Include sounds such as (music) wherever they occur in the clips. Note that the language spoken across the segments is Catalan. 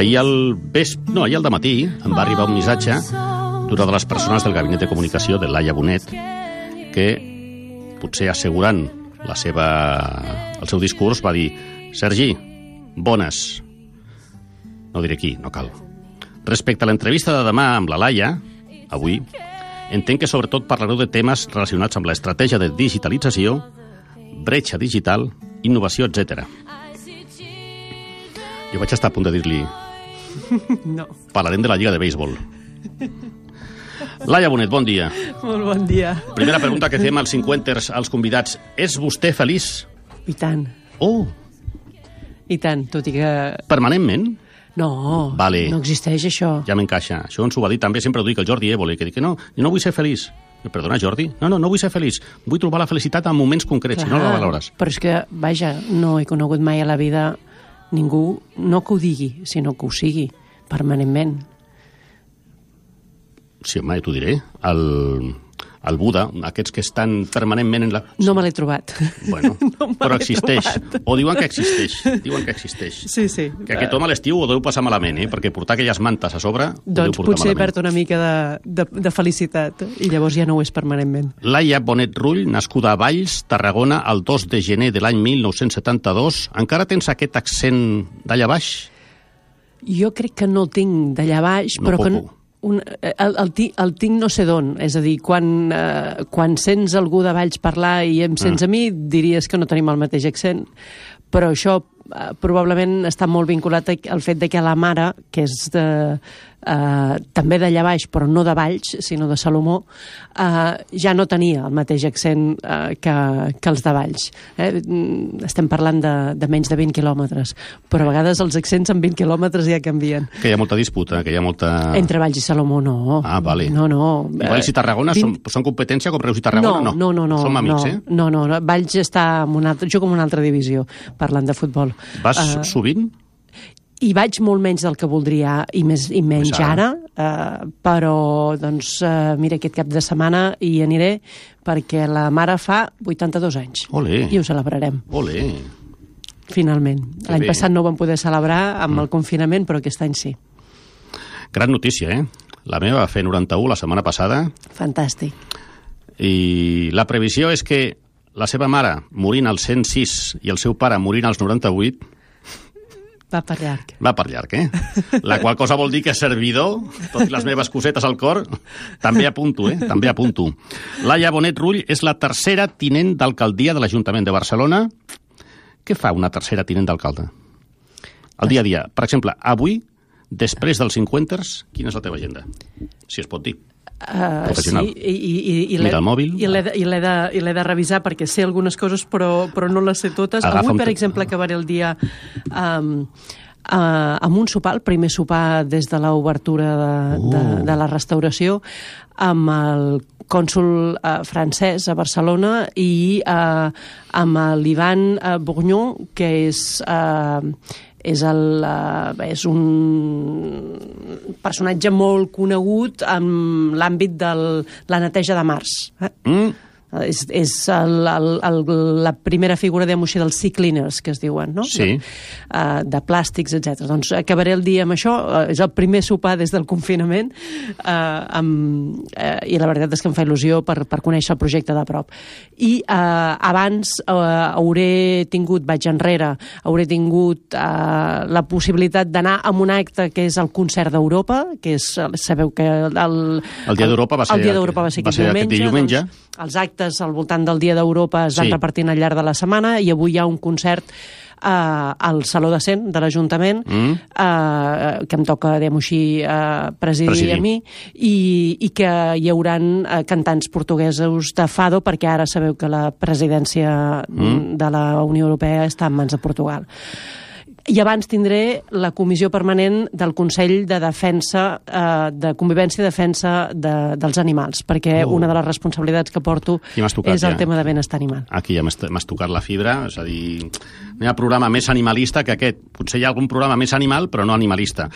Ahir al vespre, no, ahir al matí em va arribar un missatge d'una de les persones del gabinet de comunicació de Laia Bonet que potser assegurant la seva, el seu discurs va dir Sergi, bones. No diré qui, no cal. Respecte a l'entrevista de demà amb la Laia, avui, entenc que sobretot parlareu de temes relacionats amb l'estratègia de digitalització, bretxa digital, innovació, etc. Jo vaig estar a punt de dir-li (laughs) No. parlarem de la Lliga de Béisbol. Laia Bonet, bon dia. Molt bon dia. Primera pregunta que fem als 50 als convidats. És vostè feliç? I tant, Oh, i tant, tot i que... permanentment? No, Vale. no existeix això. Ja m'encaixa. Això ens ho va dir també, sempre ho dic el Jordi Évole, que dic que no, jo no vull ser feliç. Perdona, Jordi? No, no, no vull ser feliç. Vull trobar la felicitat en moments concrets, si no la valores. Però és que, vaja, no he conegut mai a la vida ningú, no que ho digui, sinó que ho sigui, permanentment. Sí, home, t'ho diré. El, el Buda, aquests que estan permanentment en la... No me l'he trobat. Bueno, (laughs) no però existeix. trobat. O diuen que existeix. Diuen que existeix. Sí, sí. Que aquest home a l'estiu ho deu passar malament, eh? Perquè portar aquelles mantes a sobre ho deu Doncs potser malament. perd una mica de, de, de felicitat i llavors ja no ho és permanentment. Laia Bonet Rull, nascuda a Valls, Tarragona, el 2 de gener de l'any 1972. Encara tens aquest accent d'allà baix? Jo crec que no el tinc d'allà baix, No però que poco. Un, eh, el, el, ti- el tinc no sé d'on. És a dir, quan, eh, quan sents algú de Valls parlar i em sents Mm. a mi, diries que no tenim el mateix accent. Però això eh, probablement està molt vinculat al fet de que la mare, que és de, eh, també d'allà baix, però no de Valls, sinó de Salomó, eh, ja no tenia el mateix accent eh, que, que els de Valls. Eh? Mm, Estem parlant de, de menys de 20 quilòmetres, però a vegades els accents en 20 quilòmetres ja canvien. Que hi ha molta disputa, que hi ha molta... Entre Valls i Salomó, no. Ah, vale. No, no. I Valls i Tarragona Eh, són, són competència com Reus i Tarragona? no, no, no, no. Som amics, no, eh? No, no, no. Valls està en una altra, jo com una altra divisió, parlant de futbol. Vas Eh, sovint? Hi vaig molt menys del que voldria i, més, i menys Pues ara. ara, eh, però doncs, eh, mira, aquest cap de setmana hi aniré perquè la mare fa 82 anys Ole. i ho celebrarem, Ole. finalment. L'any passat no ho vam poder celebrar amb el confinament, però aquest any sí. Gran notícia, eh? La meva va fer 91 la setmana passada Fantàstic. i la previsió és que la seva mare morint als 106 i el seu pare morint als 98 Va per llarg. va per llarg, eh? La qual cosa vol dir que servidor, tot i les meves cosetes al cor, també apunto, eh? També apunto. Laia Bonet Rull és la tercera tinent d'alcaldia de l'Ajuntament de Barcelona. Què fa una tercera tinent d'alcalde? El dia a dia. Per exemple, avui, després dels 50, quina és la teva agenda? Si es pot dir. Uh. Sí, i, i, i, i Mira el mòbil. I l'he de, i de, i de revisar perquè sé algunes coses però, però no les sé totes. Agafa Avui, per exemple, acabaré el dia um, uh, amb un sopar, el primer sopar des de l'obertura de, de, Uh. de la restauració, amb el cònsul uh, francès a Barcelona i uh, amb l'Ivan uh, Bourgnon, que és... Uh, és, el, uh, és un personatge molt conegut en l'àmbit de la neteja de mars. Eh? Mm? És, és el, el, el, la primera figura de moixer dels sea cleaners, que es diuen, no? Sí. Uh, de plàstics, etc. Doncs acabaré el dia amb això. Uh, és el primer sopar des del confinament uh, amb, uh, i la veritat és que em fa il·lusió per, per conèixer el projecte de prop. I uh, abans uh, hauré tingut, vaig enrere, hauré tingut uh, la possibilitat d'anar a un acte que és el concert d'Europa, que és, sabeu que el, El Dia d'Europa va ser el dia va ser va aquest ser aquest diumenge. diumenge. Doncs, els actes al voltant del Dia d'Europa es van Sí. repartint al llarg de la setmana i avui hi ha un concert eh, al Saló de Cent de l'Ajuntament Mm. eh, que em toca, diguem així, eh, presidir, Presidir. a mi i, i que hi hauran eh, cantants portuguesos de fado perquè ara sabeu que la presidència Mm. de la Unió Europea està en mans de Portugal. I abans tindré la comissió permanent del Consell de Defensa, eh, de Convivència i Defensa de, dels Animals, perquè Oh. una de les responsabilitats que porto tocat, és el ja. tema de benestar animal. Aquí ja m'has tocat la fibra, és a dir, no hi ha programa més animalista que aquest. Potser hi ha algun programa més animal, però no animalista.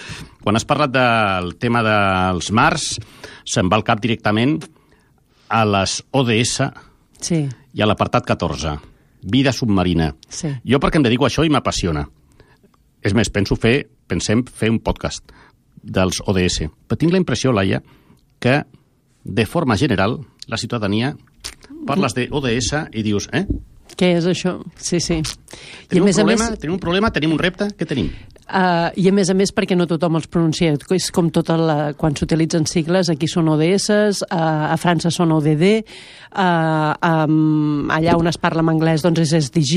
Quan has parlat del tema dels mars, se'n va al cap directament a les ODS Sí, i a l'apartat 14, vida submarina. sí. Jo perquè em dedico a això i m'apassiona. És més, penso fer, pensem fer un podcast dels ODS. Però tinc la impressió, Laia, que de forma general la ciutadania parles de ODS i dius, eh? Què és això? Sí, sí. Tenim, un a més, problema, tenim un problema, tenim un repte, què tenim? Uh, I a més a més perquè no tothom els pronuncia. És com tota la, quan s'utilitzen sigles, aquí són ODS, uh, a França són ODD, uh, um, allà on es parla en anglès doncs és SDG,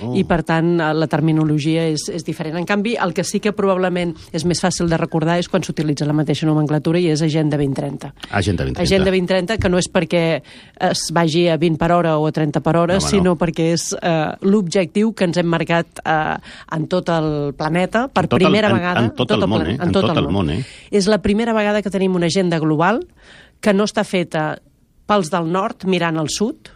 Oh. i per tant eh, la terminologia és, és diferent. En canvi, el que sí que probablement és més fàcil de recordar és quan s'utilitza la mateixa nomenclatura i és Agenda 2030. Agenda 2030. Agenda 2030, que no és perquè es vagi a 20 per hora o a 30 per hora, No, home, no. sinó perquè és eh, l'objectiu que ens hem marcat eh, en tot el planeta per En tot el- primera en- vegada. en tot el món, eh? En tot el món, eh? És la primera vegada que tenim una agenda global que no està feta pels del nord mirant al sud,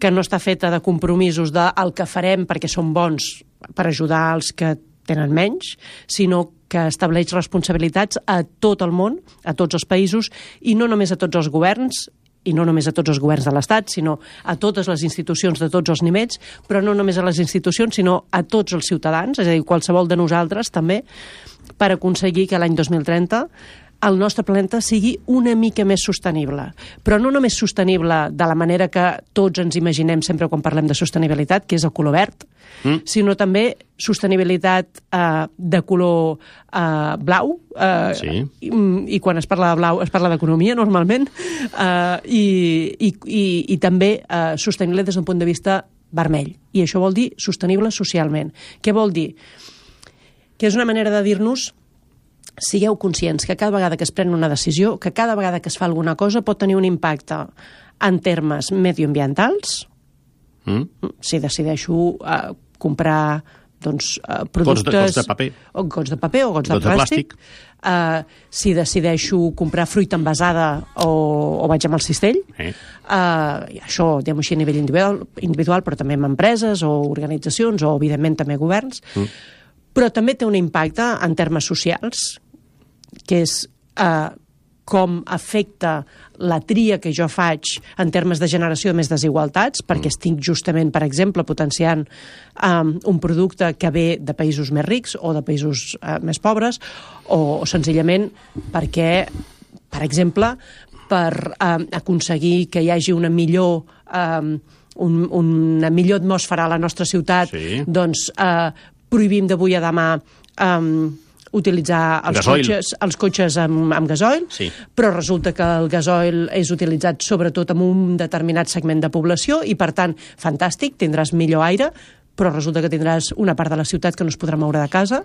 que no està feta de compromisos de el que farem perquè són bons per ajudar els que tenen menys, sinó que estableix responsabilitats a tot el món, a tots els països, i no només a tots els governs, i no només a tots els governs de l'Estat, sinó a totes les institucions de tots els nivells, però no només a les institucions, sinó a tots els ciutadans, és a dir, qualsevol de nosaltres també, per aconseguir que l'any 2030 el nostre planeta sigui una mica més sostenible. Però no només sostenible de la manera que tots ens imaginem sempre quan parlem de sostenibilitat, que és el color verd, Mm. sinó també sostenibilitat eh, de color eh, blau. Eh, Sí. i, I quan es parla de blau es parla d'economia, normalment. Eh, i, i, i, I també eh, sostenible des d'un punt de vista vermell. I això vol dir sostenible socialment. Què vol dir? Que és una manera de dir-nos sigueu conscients que cada vegada que es pren una decisió, que cada vegada que es fa alguna cosa pot tenir un impacte en termes medioambientals, Mm? si decideixo eh, comprar doncs, eh, Gots de- productes... gots de paper. O gots de paper o gots, Gots de de plàstic. Eh, si decideixo comprar fruita envasada o, o vaig amb el cistell. Eh? Eh, i això, diguem així, a nivell individual, individual, però també amb empreses o organitzacions o, evidentment, també governs. Mm. Però també té un impacte en termes socials, que és eh, com afecta la tria que jo faig en termes de generació de més desigualtats, perquè estic justament, per exemple, potenciant um, un producte que ve de països més rics o de països uh, més pobres, o, o senzillament perquè, per exemple, per um, aconseguir que hi hagi una millor... Um, un, una millor atmosfera a la nostra ciutat, Sí. doncs eh, prohibim d'avui a demà um, utilitzar els Gasoil. cotxes, els cotxes amb, amb gasoil, Sí. però resulta que el gasoil és utilitzat sobretot en un determinat segment de població i, per tant, fantàstic, tindràs millor aire, però resulta que tindràs una part de la ciutat que no es podrà moure de casa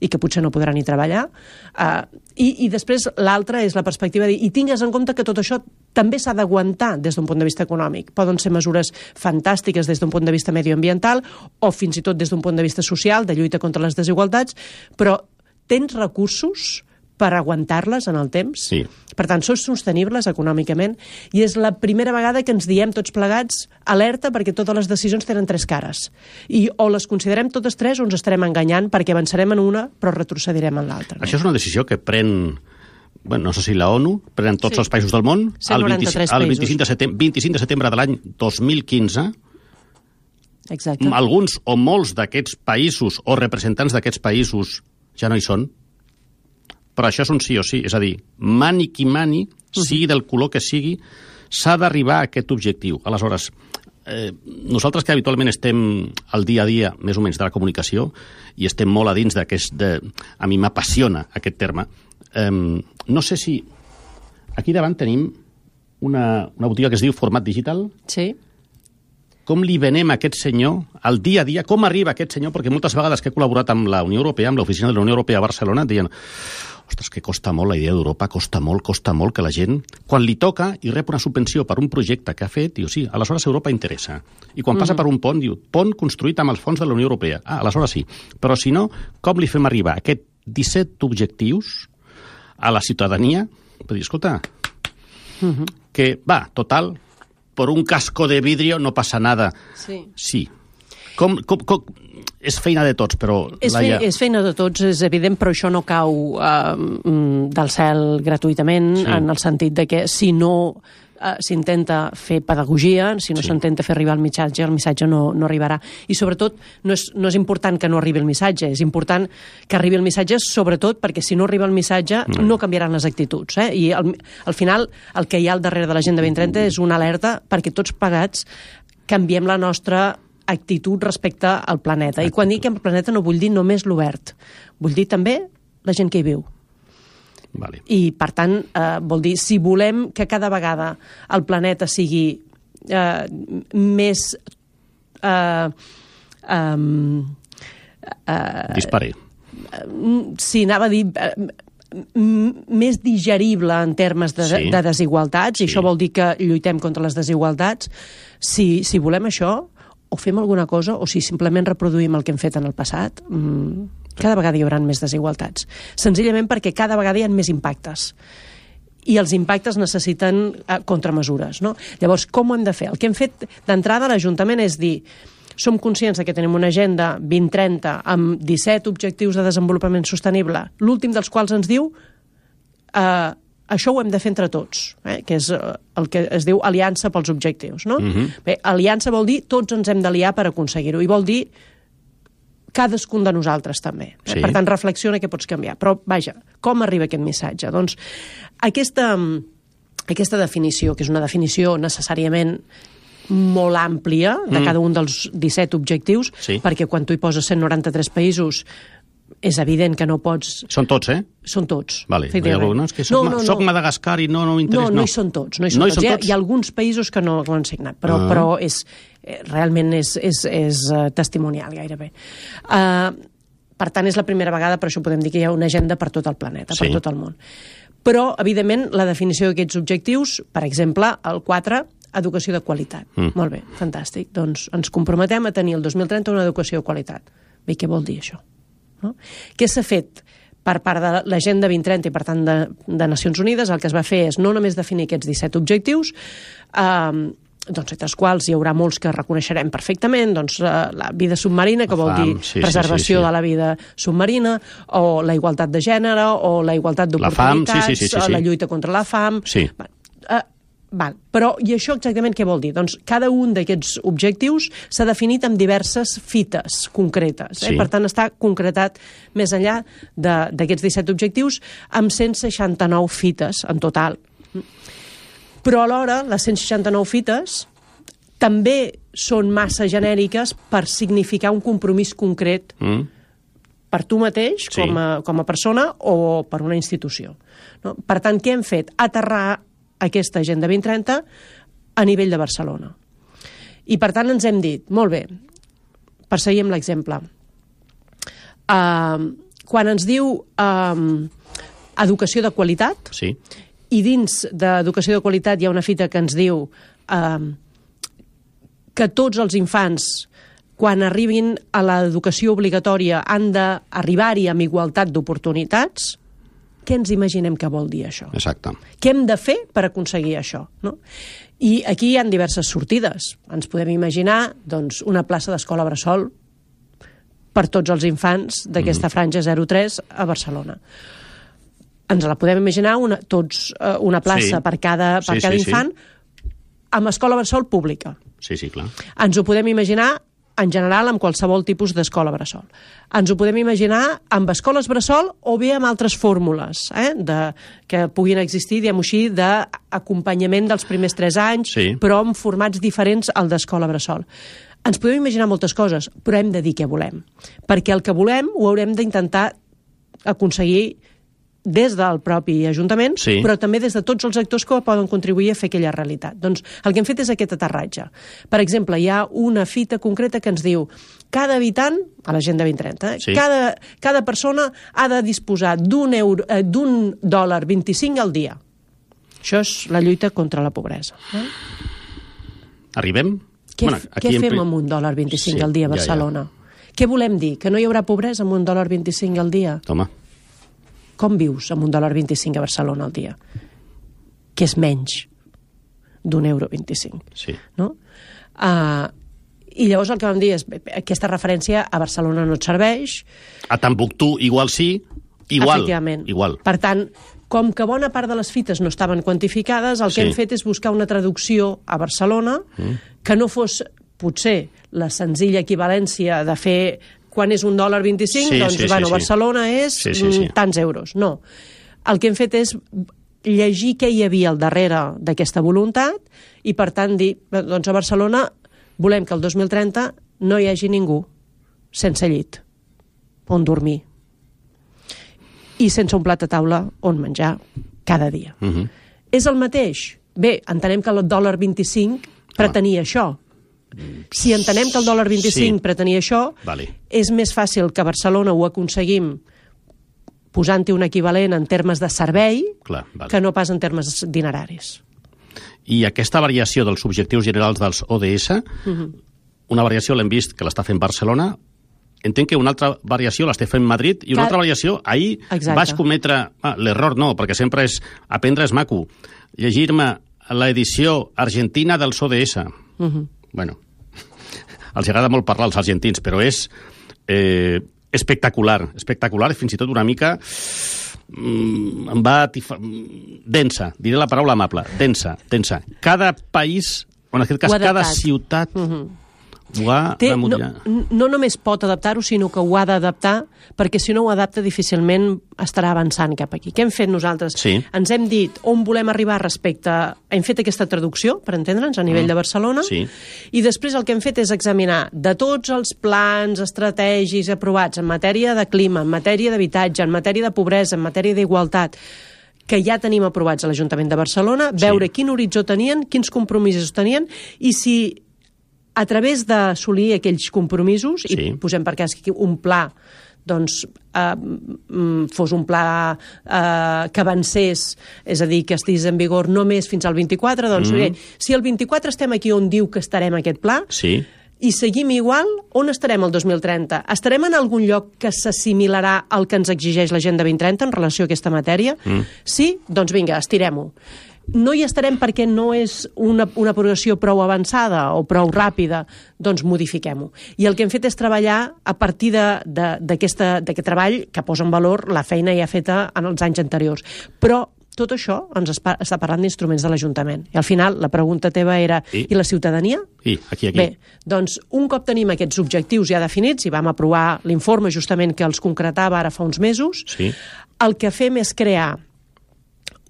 i que potser no podrà ni treballar. Uh, i, I després l'altra és la perspectiva de dir, i tingues en compte que tot això també s'ha d'aguantar des d'un punt de vista econòmic. Poden ser mesures fantàstiques des d'un punt de vista medioambiental o fins i tot des d'un punt de vista social, de lluita contra les desigualtats, però tens recursos per aguantar-les en el temps. Sí. Per tant, són sostenibles econòmicament i és la primera vegada que ens diem tots plegats alerta perquè totes les decisions tenen tres cares. I o les considerem totes tres o ens estarem enganyant perquè avançarem en una però retrocedirem en l'altra. No? Això és una decisió que pren bueno, no sé si la ONU, prenen tots Sí. els països del món, el, 193 el països. 25 de setembre, 25 de setembre de l'any 2015, Exacte. alguns o molts d'aquests països o representants d'aquests països ja no hi són, però això és un sí o sí, és a dir, mani qui mani, sigui del color que sigui, s'ha d'arribar a aquest objectiu. Aleshores, eh, nosaltres que habitualment estem al dia a dia, més o menys, de la comunicació, i estem molt a dins d'aquest... De... A mi m'apassiona aquest terme. Eh, no sé si... Aquí davant tenim una, una botiga que es diu Format Digital, Sí. com li venem a aquest senyor al dia a dia, com arriba aquest senyor, perquè moltes vegades que he col·laborat amb la Unió Europea, amb l'oficina de la Unió Europea a Barcelona, et deien ostres, que costa molt la idea d'Europa, costa molt, costa molt que la gent, quan li toca i rep una subvenció per un projecte que ha fet, diu, sí, aleshores Europa interessa. I quan passa per un pont, diu, pont construït amb els fons de la Unió Europea. Ah, aleshores sí. Però si no, com li fem arribar aquests 17 objectius a la ciutadania? Per dir, escolta, que va, total, por un casco de vidrio no passa nada. Sí. Sí. Com, com, com, és feina de tots, però... És, fe, és feina de tots, és evident, però això no cau eh, mm, del cel gratuïtament, Sí. sí. en el sentit de que si no eh, s'intenta fer pedagogia, si no Sí. s'intenta fer arribar el missatge, el missatge no, no arribarà. I sobretot, no és, no és important que no arribi el missatge, és important que arribi el missatge, sobretot perquè si no arriba el missatge no, no canviaran les actituds. Eh? I al, al final el que hi ha al darrere de l'Agenda 2030 és una alerta perquè tots pagats canviem la nostra actitud respecte al planeta. I quan dic el planeta no vull dir només l'obert, vull dir també la gent que hi viu. Vale. I, per tant, eh, vol dir, si volem que cada vegada el planeta sigui eh, més... Eh, um, Dispare. si anava a dir eh, més digerible en termes de, Sí. de desigualtats, i Sí. això vol dir que lluitem contra les desigualtats, si, si volem això, o fem alguna cosa, o si simplement reproduïm el que hem fet en el passat, mm, cada vegada hi haurà més desigualtats. Senzillament perquè cada vegada hi ha més impactes i els impactes necessiten eh, contramesures. No? Llavors, com ho hem de fer? El que hem fet d'entrada a l'Ajuntament és dir som conscients que tenim una agenda 2030 amb 17 objectius de desenvolupament sostenible, l'últim dels quals ens diu eh, això ho hem de fer entre tots, eh? que és eh, el que es diu aliança pels objectius. No? Bé, aliança vol dir tots ens hem d'aliar per aconseguir-ho, i vol dir cadascun de nosaltres també. Eh? Sí. Per tant, reflexiona què pots canviar. Però, vaja, com arriba aquest missatge? Doncs aquesta, aquesta definició, que és una definició necessàriament molt àmplia de Mm. cada un dels 17 objectius, Sí. perquè quan tu hi poses 193 països és evident que no pots... Són tots, eh? Són tots. Vale. No, és que soc, no, no, no. soc Madagascar i no, no m'interessa. No, no hi són tots. No hi són No hi tots. són Hi, ha, tots? hi ha alguns països que no, no han signat, però, Ah. però és, eh, realment és, és, és uh, testimonial gairebé. Uh, per tant, és la primera vegada, per això podem dir que hi ha una agenda per tot el planeta, Sí. per tot el món. Però, evidentment, la definició d'aquests objectius, per exemple, el 4, educació de qualitat. Mm. Molt bé, fantàstic. Doncs ens comprometem a tenir el 2030 una educació de qualitat. Bé, què vol dir això? No? Què s'ha fet per part de l'Agenda 2030 i, per tant, de, de Nacions Unides? El que es va fer és no només definir aquests 17 objectius, eh, doncs, entre els quals hi haurà molts que reconeixerem perfectament, doncs, la, la vida submarina, que vol dir sí, sí, preservació sí, sí. de la vida submarina, o la igualtat de gènere, o la igualtat sí, d'oportunitats, sí, sí, sí, o sí. la lluita contra la fam... Sí. Va, eh, val. Però, i això exactament què vol dir? Doncs cada un d'aquests objectius s'ha definit amb diverses fites concretes. Eh? Sí. Per tant, està concretat més enllà d'aquests 17 objectius amb 169 fites en total. Però alhora, les 169 fites també són massa genèriques per significar un compromís concret Mm? per tu mateix, Sí. com, a, com a persona, o per una institució. No? Per tant, què hem fet? Aterrar aquesta Agenda 2030 a nivell de Barcelona. I, per tant, ens hem dit, molt bé, per seguir amb l'exemple, uh, quan ens diu uh, educació de qualitat, Sí. i dins d'educació de qualitat hi ha una fita que ens diu eh, que tots els infants quan arribin a l'educació obligatòria han d'arribar-hi amb igualtat d'oportunitats, què ens imaginem que vol dir això? Exacte. Què hem de fer per aconseguir això? No? I aquí hi han diverses sortides. Ens podem imaginar doncs, una plaça d'escola bressol per tots els infants d'aquesta franja 03 a Barcelona. Ens la podem imaginar una, tots eh, una plaça Sí. per cada, per Sí, cada sí, sí. infant amb escola bressol pública. Sí, sí, clar. Ens ho podem imaginar en general amb qualsevol tipus d'escola bressol. Ens ho podem imaginar amb escoles bressol o bé amb altres fórmules eh? de, que puguin existir, diguem-ho així, d'acompanyament dels primers 3 anys, Sí. però amb formats diferents al d'escola bressol. Ens podem imaginar moltes coses, però hem de dir què volem. Perquè el que volem ho haurem d'intentar aconseguir des del propi Ajuntament, Sí. però també des de tots els actors que poden contribuir a fer aquella realitat. Doncs el que hem fet és aquest aterratge. Per exemple, hi ha una fita concreta que ens diu cada habitant, a l'Agenda 2030, eh? Sí. cada, cada persona ha de disposar d'un euro- eh, dòlar 25 al dia. Això és la lluita contra la pobresa. Eh? Arribem? Què, Bueno, aquí què fem amb un dòlar 25 Sí, al dia a ja, ja. Barcelona? Què volem dir? Que no hi haurà pobresa amb un dòlar 25 al dia? Home, Com vius amb un dòlar 25 a Barcelona al dia? Que és menys d'un euro 25 sí. no? Uh, I llavors el que vam dir és aquesta referència a Barcelona no et serveix, A Tambuctú igual sí, igual. efectivament. Igual. Per tant, com que bona part de les fites no estaven quantificades, el que Sí. hem fet és buscar una traducció a Barcelona mm. que no fos, potser, la senzilla equivalència de fer quan és un dòlar 25, Sí, doncs, sí, sí, bueno, sí. Barcelona és Sí, sí, sí. mm, tants euros. No. El que hem fet és llegir què hi havia al darrere d'aquesta voluntat i, per tant, dir, doncs a Barcelona volem que el 2030 no hi hagi ningú sense llit on dormir i sense un plat a taula on menjar cada dia. Uh -huh. És el mateix? Bé, entenem que el dòlar 25 pretenia això. Si entenem que el dòlar 25 Sí. pretenia això, Vale. és més fàcil que a Barcelona ho aconseguim posant-hi un equivalent en termes de servei Clar, vale. que no pas en termes dineraris. I aquesta variació dels objectius generals dels ODS, Mhm. una variació l'hem vist que l'està fent Barcelona, entenc que una altra variació l'està fent Madrid i una Ca- altra variació, ahir Exacte. vaig cometre... Ah, L'error no, perquè sempre és... Aprendre és maco. Llegir-me l'edició argentina dels ODS. Uh Mhm. -huh. Bueno, els agrada molt parlar als argentins, però és eh, espectacular, espectacular, fins i tot una mica mm, em va atifa... mm, densa, diré la paraula amable, densa, densa. Cada país, o en aquest cas cada ciutat, uh -huh. Ho ha Té, no, no només pot adaptar-ho, sinó que ho ha d'adaptar, perquè si no ho adapta difícilment estarà avançant cap aquí. Què hem fet nosaltres? Sí. Ens hem dit on volem arribar respecte... Hem fet aquesta traducció, per entendre'ns, a nivell de Barcelona, Mm. Sí. i després el que hem fet és examinar de tots els plans estratègics aprovats en matèria de clima, en matèria d'habitatge, en matèria de pobresa, en matèria d'igualtat, que ja tenim aprovats a l'Ajuntament de Barcelona, Sí. veure quin horitzó tenien, quins compromisos tenien, i si a través d'assolir aquells compromisos, Sí. i posem per cas que un pla doncs, eh, mm, fos un pla eh, que avancés, és a dir, que estigués en vigor només fins al 24, doncs, mm. bé, si el 24 estem aquí on diu que estarem aquest pla, Sí, i seguim igual, on estarem el 2030? Estarem en algun lloc que s'assimilarà al que ens exigeix l'Agenda 2030 en relació a aquesta matèria? Mm. Sí? Doncs vinga, estirem-ho. No hi estarem perquè no és una, una progressió prou avançada o prou ràpida, doncs modifiquem-ho. I el que hem fet és treballar a partir de- de- d'aquesta- d'aquest treball que posa en valor la feina ja feta en els anys anteriors. Però tot això ens està parlant d'instruments de l'Ajuntament. I al final la pregunta teva era I? i la ciutadania? i aquí, aquí. Bé, doncs un cop tenim aquests objectius ja definits i vam aprovar l'informe justament que els concretava ara fa uns mesos, Sí. el que fem és crear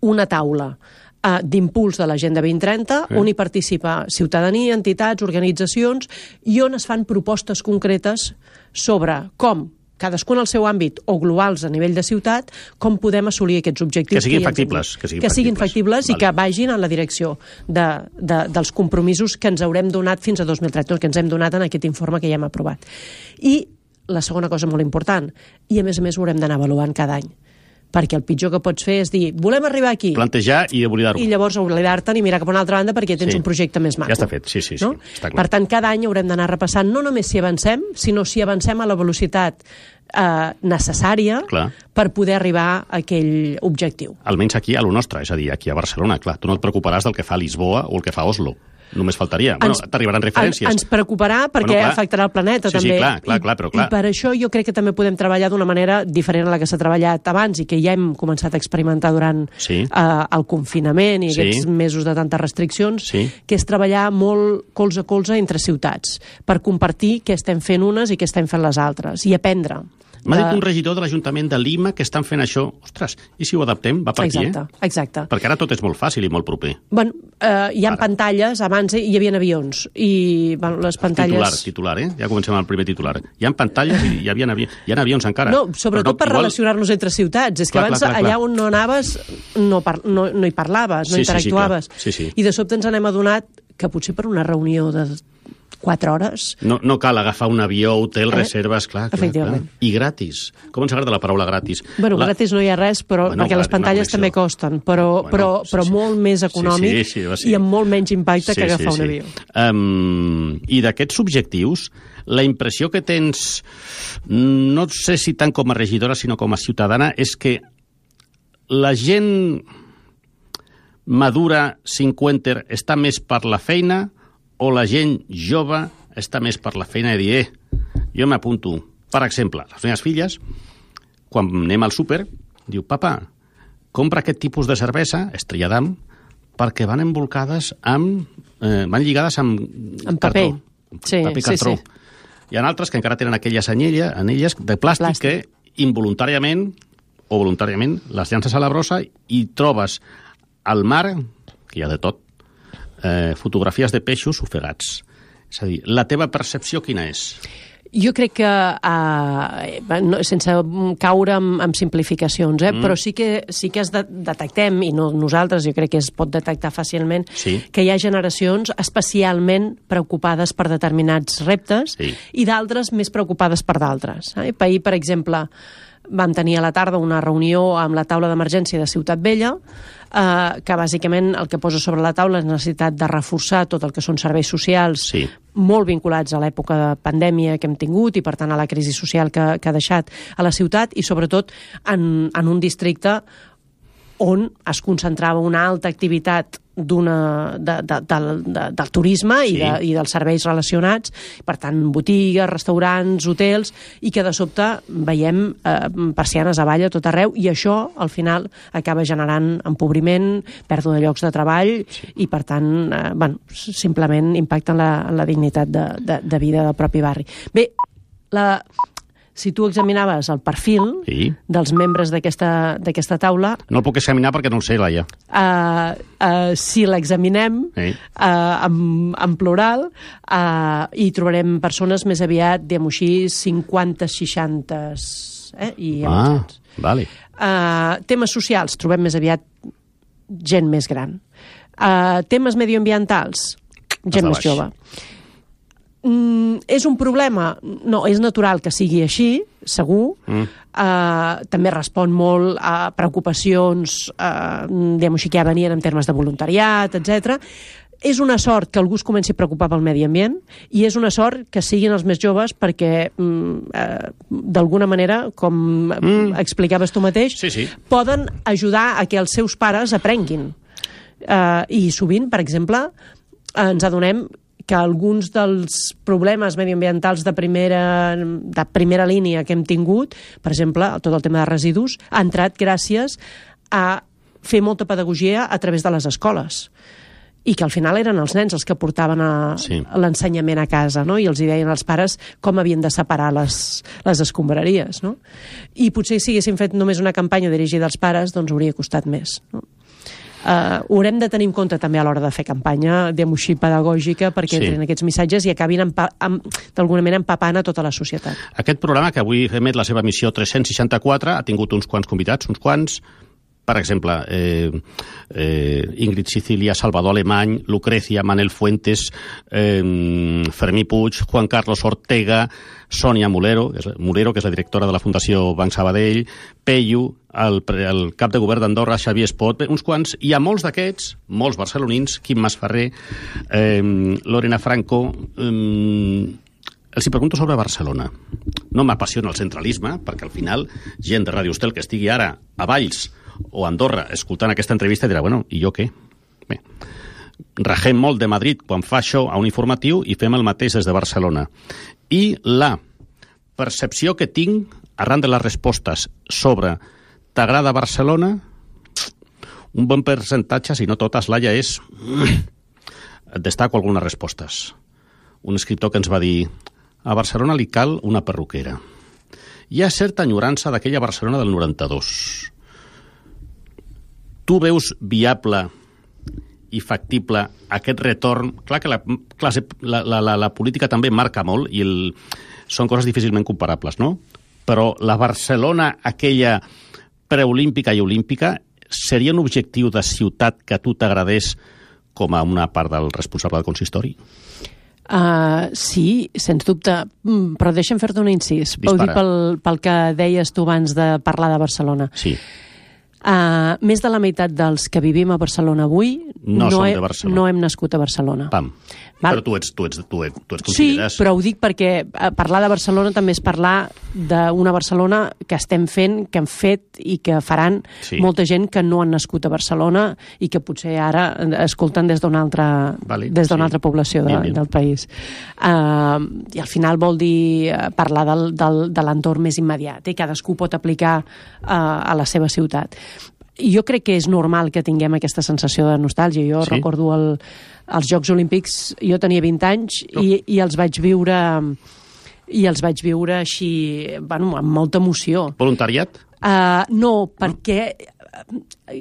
una taula eh, d'impuls de l'Agenda 2030, Sí. on hi participa ciutadania, entitats, organitzacions, i on es fan propostes concretes sobre com cadascun al seu àmbit o globals a nivell de ciutat, com podem assolir aquests objectius. Que siguin factibles, que siguin que siguin factibles. factibles i que vagin en la direcció de, de, dels compromisos que ens haurem donat fins a 2030, que ens hem donat en aquest informe que ja hem aprovat. I la segona cosa molt important, i a més a més ho haurem d'anar avaluant cada any, perquè el pitjor que pots fer és dir, volem arribar aquí, Plantejar i oblidar-ho. i llavors oblidar-te'n i mirar cap a una altra banda perquè tens Sí. un projecte més maco. Ja està fet, sí, sí, sí, no? està clar. Per tant, cada any haurem d'anar repassant no només si avancem, sinó si avancem a la velocitat eh, necessària Clar. per poder arribar a aquell objectiu. Almenys aquí, a lo nostre, és a dir, aquí a Barcelona, clar, tu no et preocuparàs del que fa Lisboa o el que fa Oslo. Només faltaria. Bueno, t'arribaran referències. Ens, ens preocuparà perquè Bueno, clar. afectarà el planeta, Sí, sí, també. clar, clar, I, clar, però clar. I per això jo crec que també podem treballar d'una manera diferent a la que s'ha treballat abans i que ja hem començat a experimentar durant Sí. eh, el confinament i Sí. aquests mesos de tantes restriccions, Sí. que és treballar molt colze a colze entre ciutats per compartir què estem fent unes i què estem fent les altres i aprendre. M'ha de- dit un regidor de l'Ajuntament de Lima que estan fent això. Ostres, i si ho adaptem? Va per Exacte, aquí, exacte. eh? Perquè ara tot és molt fàcil i molt proper. Bueno, eh, hi ha Ara. pantalles, abans hi havia avions, i bueno, les pantalles... Titular, titular, eh? Ja comencem amb el primer titular. Hi ha pantalles i hi, havia avi... hi ha avions encara. No, sobretot Però per igual- relacionar-nos entre ciutats. És que Clar, abans clar, clar, clar. allà on no anaves no, par no, no hi parlaves, no Sí, sí, sí, interactuaves. clar. Sí, sí. I de sobte ens n'hem adonat que potser per una reunió de 4 hores. No, no cal agafar un avió, hotel, Eh? reserves, clar, clar, clar. I gratis. Com ens agrada la paraula gratis? Bueno, la... gratis no hi ha res, però Bueno, perquè les pantalles també costen, però, Bueno, però, sí, però sí. molt més Sí, econòmic sí, sí, va, sí. i amb molt menys impacte que agafar un avió. Um, I d'aquests objectius, la impressió que tens, no sé si tant com a regidora, sinó com a ciutadana, és que la gent madura, cinquenter, està més per la feina o la gent jove està més per la feina de dir, eh, jo m'apunto. Per exemple, les meves filles, quan anem al súper, diu, papa, compra aquest tipus de cervesa, estrella d'am, perquè van embolcades amb... Eh, van lligades amb... Amb paper. Cartró, Sí, paper sí, cartró. sí. Hi ha altres que encara tenen aquelles anyelles, anelles de plàstic, Plàstic. que involuntàriament o voluntàriament les llances a la brossa i trobes al mar, que hi ha de tot, eh, fotografies de peixos ofegats. És a dir, la teva percepció quina és? Jo crec que, uh, no, sense caure en, en simplificacions, eh, mm. però sí que, sí que es de, detectem, i no nosaltres, jo crec que es pot detectar fàcilment, Sí. que hi ha generacions especialment preocupades per determinats reptes Sí. i d'altres més preocupades per d'altres. Eh? Ahir, per exemple, vam tenir a la tarda una reunió amb la taula d'emergència de Ciutat Vella, eh, que bàsicament el que posa sobre la taula és la necessitat de reforçar tot el que són serveis socials Sí. molt vinculats a l'època de pandèmia que hem tingut i, per tant, a la crisi social que, que ha deixat a la ciutat i, sobretot, en, en un districte on es concentrava una alta activitat d'una de, de, del, de, del turisme Sí. i, de, i dels serveis relacionats, per tant, botigues, restaurants, hotels, i que de sobte veiem eh, persianes avall a tot arreu, i això, al final, acaba generant empobriment, pèrdua de llocs de treball, sí. i, per tant, eh, bueno, simplement impacta en la, en la dignitat de, de, de vida del propi barri. Bé, la, si tu examinaves el perfil Sí. dels membres d'aquesta taula, No el puc examinar perquè no el sé, Laia. uh, uh, si l'examinem Sí. uh, en, en plural, uh, hi trobarem persones més aviat, diguem-ho així, 50-60 eh? i Ah, vale. Uh, temes socials, trobem més aviat gent més gran. Uh, temes medioambientals, gent més jove. Mm, és un problema? No, és natural que sigui així, segur. Mm. Uh, també respon molt a preocupacions, uh, diguem així, que ja venien en termes de voluntariat, etc. És una sort que algú es comenci a preocupar pel medi ambient i és una sort que siguin els més joves perquè, mm, uh, d'alguna manera, com mm. explicaves tu mateix, Sí, sí. poden ajudar a que els seus pares aprenguin. Uh, I sovint, per exemple, ens adonem que alguns dels problemes mediambientals de primera, de primera línia que hem tingut, per exemple, tot el tema de residus, ha entrat gràcies a fer molta pedagogia a través de les escoles i que al final eren els nens els que portaven a, Sí. l'ensenyament a casa, no? i els hi deien als pares com havien de separar les, les escombraries. No? I potser si haguéssim fet només una campanya dirigida als pares, doncs hauria costat més. No? Ho haurem de tenir en compte també a l'hora de fer campanya, diguem així, pedagògica, perquè Sí. entrin aquests missatges i acabin d'alguna manera empapant a tota la societat. Aquest programa, que avui emet la seva missió 364, ha tingut uns quants convidats, uns quants, per exemple, eh, eh, Ingrid Sicilia, Salvador Alemany, Lucrecia, Manel Fuentes, eh, Fermí Puig, Juan Carlos Ortega, Sònia Mulero, que és, Mulero, que és la directora de la Fundació Banc Sabadell, Peyu, el, el cap de govern d'Andorra, Xavier Espot, uns quants, hi ha molts d'aquests, molts barcelonins, Quim Masferrer, eh, Lorena Franco, eh, els hi pregunto sobre Barcelona. No m'apassiona el centralisme, perquè al final gent de Ràdio Estel que estigui ara a Valls o Andorra escoltant aquesta entrevista dirà, bueno, i jo què? Bé, ragem molt de Madrid quan fa això a un informatiu i fem el mateix des de Barcelona. I la percepció que tinc arran de les respostes sobre t'agrada Barcelona, un bon percentatge, si no totes, Laia, és... Destaco algunes respostes. Un escriptor que ens va dir a Barcelona li cal una perruquera. Hi ha certa enyorança d'aquella Barcelona del 92. Tu veus viable i factible aquest retorn? Clar que la, classe, la, la, la, la política també marca molt i el, són coses difícilment comparables, no? Però la Barcelona, aquella preolímpica i olímpica, seria un objectiu de ciutat que a tu t'agradés com a una part del responsable del consistori? Uh, sí, sens dubte, Mm, però deixa'm fer-te un incís. Dispara. dic pel, pel que deies tu abans de parlar de Barcelona. Sí. Uh, més de la meitat dels que vivim a Barcelona avui No som he- de Barcelona. no hem nascut a Barcelona. Pam. Val. Però tu ets, tu ets, tu ets, tu ets Sí, però ho dic perquè eh, parlar de Barcelona també és parlar d'una Barcelona que estem fent, que hem fet i que faran Sí. molta gent que no han nascut a Barcelona i que potser ara eh, escolten des d'una altra, Vàlid, des d'una sí. altra població de, Bien, bien. del país. Uh, I al final vol dir eh, parlar del, del, de l'entorn més immediat i cadascú pot aplicar uh, a la seva ciutat. Jo crec que és normal que tinguem aquesta sensació de nostàlgia. Jo Sí. recordo el, els Jocs Olímpics, jo tenia 20 anys Oh. i, i els vaig viure i els vaig viure així, bueno, amb molta emoció. Voluntariat? Uh, no, perquè eh,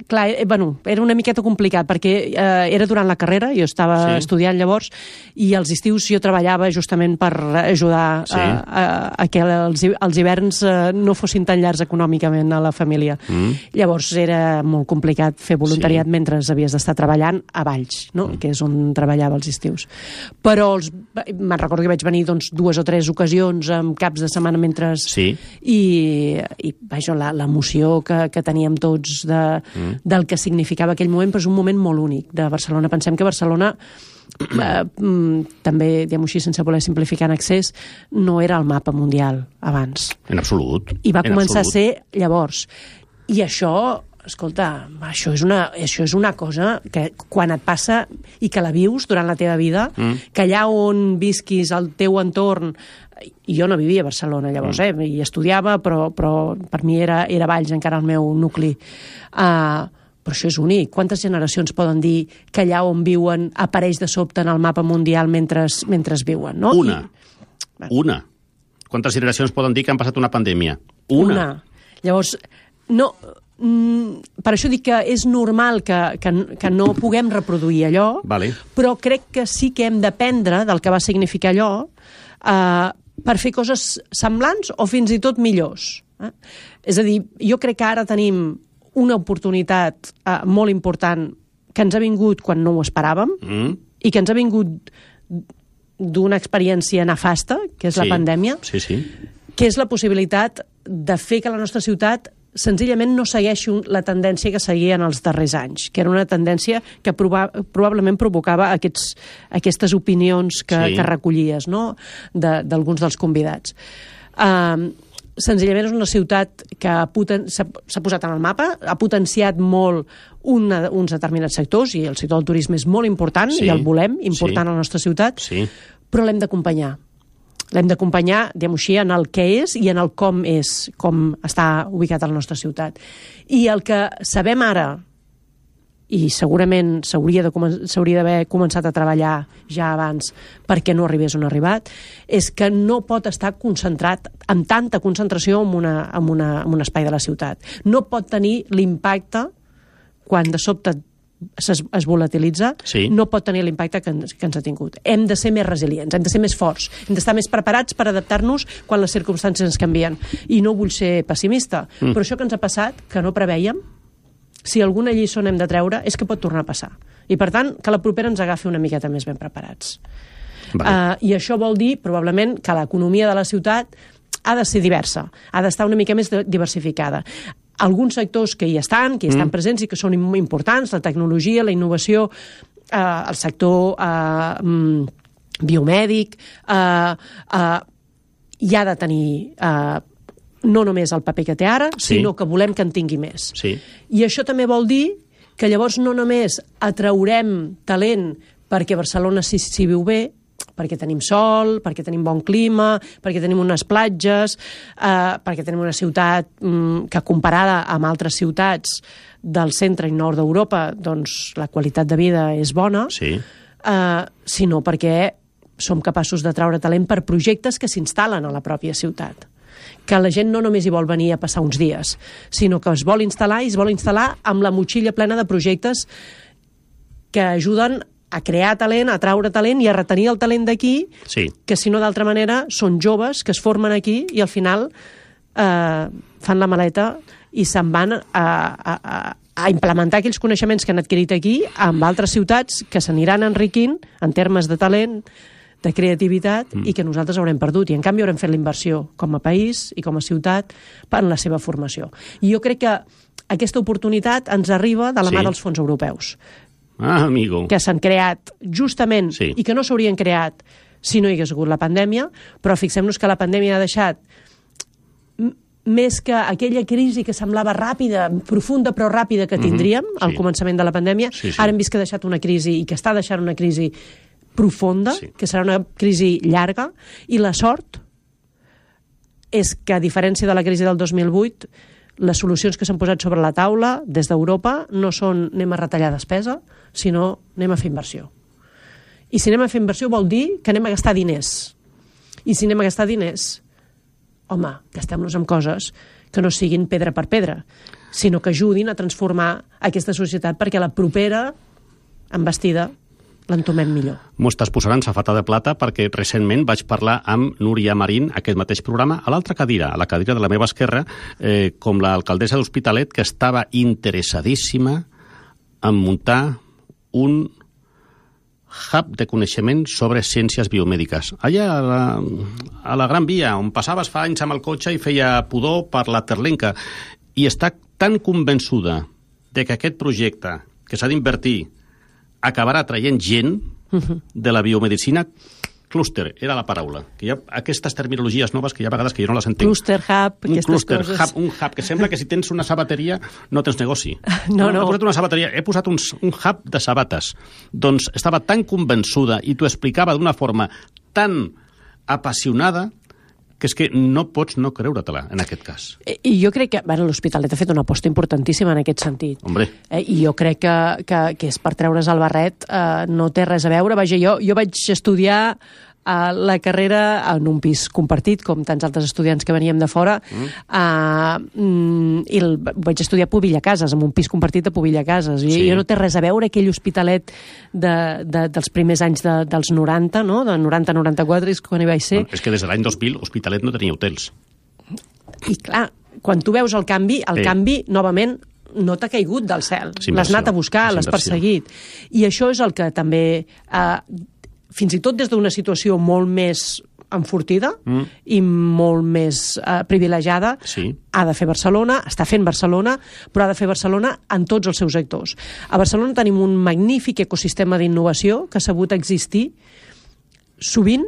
clar, eh, bueno, era una miqueta complicat perquè eh, era durant la carrera, jo estava Sí. estudiant llavors i als estius jo treballava justament per ajudar Sí. a, a, a que els, els hiverns eh, no fossin tan llargs econòmicament a la família. Mm. Llavors era molt complicat fer voluntariat Sí. mentre havies d'estar treballant a Valls, no? mm. que és on treballava els estius. Però els, me'n recordo que vaig venir doncs, dues o tres ocasions amb caps de setmana mentre... Sí. I, i vaja, l'emoció que, que teníem tots de, mm. Del que significava aquell moment, però és un moment molt únic de Barcelona. Pensem que Barcelona eh, mm, també, diguem-ho així, sense voler simplificar en excés, no era el mapa mundial abans. En absolut. I va en començar absolut. a ser llavors. I això, escolta, això és, una, això és una cosa que quan et passa i que la vius durant la teva vida, mm. que allà on visquis, al teu entorn, i jo no vivia a Barcelona llavors, mm. eh, i estudiava, però, però per mi era, era Valls encara el meu nucli. Uh, però això és únic. Quantes generacions poden dir que allà on viuen apareix de sobte en el mapa mundial mentre, mentre viuen? No? Una. Una. Quantes generacions poden dir que han passat una pandèmia? Una. Una. Llavors, no, mm, per això dic que és normal que, que, que no puguem reproduir allò, Vale. però crec que sí que hem d'aprendre del que va significar allò eh, per fer coses semblants o fins i tot millors. Eh? És a dir, jo crec que ara tenim una oportunitat eh, molt important que ens ha vingut quan no ho esperàvem Mm. i que ens ha vingut d'una experiència nefasta, que és la Sí. pandèmia, Sí, sí. que és la possibilitat de fer que la nostra ciutat senzillament no segueixi un- la tendència que seguia en els darrers anys, que era una tendència que proba probablement provocava aquests, aquestes opinions que, Sí. que recollies no? De- d'alguns dels convidats. Um, senzillament és una ciutat que s'ha posat en el mapa, ha potenciat molt una, uns determinats sectors, i el sector del turisme és molt important, Sí. i el volem, important Sí. a la nostra ciutat, Sí. però l'hem d'acompanyar. L'hem d'acompanyar, diguem així, en el què és i en el com és, com està ubicat a la nostra ciutat. I el que sabem ara, i segurament s'hauria d'haver començat a treballar ja abans perquè no arribés on ha arribat, és que no pot estar concentrat amb tanta concentració en, una, en, una, en un espai de la ciutat. No pot tenir l'impacte quan de sobte es, es volatilitza, Sí. no pot tenir l'impacte que, que ens ha tingut. Hem de ser més resilients, hem de ser més forts, hem d'estar més preparats per adaptar-nos quan les circumstàncies ens canvien. I no vull ser pessimista, mm. però això que ens ha passat, que no preveiem, si alguna lliçó n'hem de treure, és que pot tornar a passar. I, per tant, que la propera ens agafi una miqueta més ben preparats. Vale. Uh, I això vol dir, probablement, que l'economia de la ciutat ha de ser diversa, ha d'estar una mica més diversificada. Alguns sectors que hi estan, que hi estan mm. presents i que són im- importants, la tecnologia, la innovació, eh, el sector eh, mm, biomèdic, eh, eh, hi ha de tenir eh, no només el paper que té ara, Sí. sinó que volem que en tingui més. Sí. I això també vol dir que llavors no només atraurem talent perquè Barcelona s'hi viu bé, perquè tenim sol, perquè tenim bon clima, perquè tenim unes platges, eh, perquè tenim una ciutat mm, que comparada amb altres ciutats del centre i nord d'Europa, doncs la qualitat de vida és bona, Sí. eh, sinó perquè som capaços de traure talent per projectes que s'instal·len a la pròpia ciutat que la gent no només hi vol venir a passar uns dies, sinó que es vol instal·lar i es vol instal·lar amb la motxilla plena de projectes que ajuden a crear talent, a traure talent i a retenir el talent d'aquí, Sí. que si no d'altra manera són joves que es formen aquí i al final eh, fan la maleta i se'n van a, a, a, a implementar aquells coneixements que han adquirit aquí amb altres ciutats que s'aniran enriquint en termes de talent de creativitat mm. i que nosaltres haurem perdut. I, en canvi, haurem fet la inversió com a país i com a ciutat per la seva formació. I jo crec que aquesta oportunitat ens arriba de la Sí. mà dels fons europeus, Ah, amigo. que s'han creat justament Sí. i que no s'haurien creat si no hi hagués hagut la pandèmia, però fixem-nos que la pandèmia ha deixat més que aquella crisi que semblava ràpida, profunda però ràpida que tindríem Mhm, al sí. començament de la pandèmia, Sí, sí. ara hem vist que ha deixat una crisi i que està deixant una crisi profunda, Sí. que serà una crisi llarga, i la sort és que, a diferència de la crisi del 2008, les solucions que s'han posat sobre la taula des d'Europa no són anem a retallar despesa, sinó anem a fer inversió. I si anem a fer inversió vol dir que anem a gastar diners. I si anem a gastar diners, home, gastem-los en coses que no siguin pedra per pedra, sinó que ajudin a transformar aquesta societat perquè la propera embestida l'entomem millor. M'ho estàs posant en safata de plata perquè recentment vaig parlar amb Núria Marín, aquest mateix programa, a l'altra cadira, a la cadira de la meva esquerra, eh, com l'alcaldessa d'Hospitalet, que estava interessadíssima en muntar un hub de coneixement sobre ciències biomèdiques. Allà a la, a la Gran Via, on passaves fa anys amb el cotxe i feia pudor per la Terlenca, i està tan convençuda de que aquest projecte que s'ha d'invertir acabarà traient gent de la biomedicina clúster, era la paraula. Que hi ha aquestes terminologies noves que hi ha vegades que jo no les entenc. Cluster hub, un aquestes clúster, coses. hub, un hub, que sembla que si tens una sabateria no tens negoci. (laughs) No, no. He posat una sabateria, he posat un, un hub de sabates. Doncs estava tan convençuda i t'ho explicava d'una forma tan apassionada que és que no pots no creure-te-la, en aquest cas. Eh, I jo crec que bueno, l'Hospitalet ha fet una aposta importantíssima en aquest sentit. Hombre. Eh, I jo crec que, que, que és per treure's el barret, eh, no té res a veure. Vaja, jo, jo vaig estudiar eh, la carrera en un pis compartit, com tants altres estudiants que veníem de fora, mm. mm, i el, vaig estudiar a Pobilla Cases, en un pis compartit a Pobilla Cases. I Sí. jo no té res a veure aquell hospitalet de, de, dels primers anys de, dels 90, no? de 90-94, és quan hi vaig ser. És que des de l'any 2000 Hospitalet no tenia hotels. I clar, quan tu veus el canvi, el Sí. canvi, novament, no t'ha caigut del cel. L'has anat a buscar, l'has perseguit. I això és el que també, eh, fins i tot des d'una situació molt més enfortida mm. i molt més eh, privilegiada, Sí. ha de fer Barcelona, està fent Barcelona, però ha de fer Barcelona en tots els seus sectors. A Barcelona tenim un magnífic ecosistema d'innovació que ha sabut existir sovint,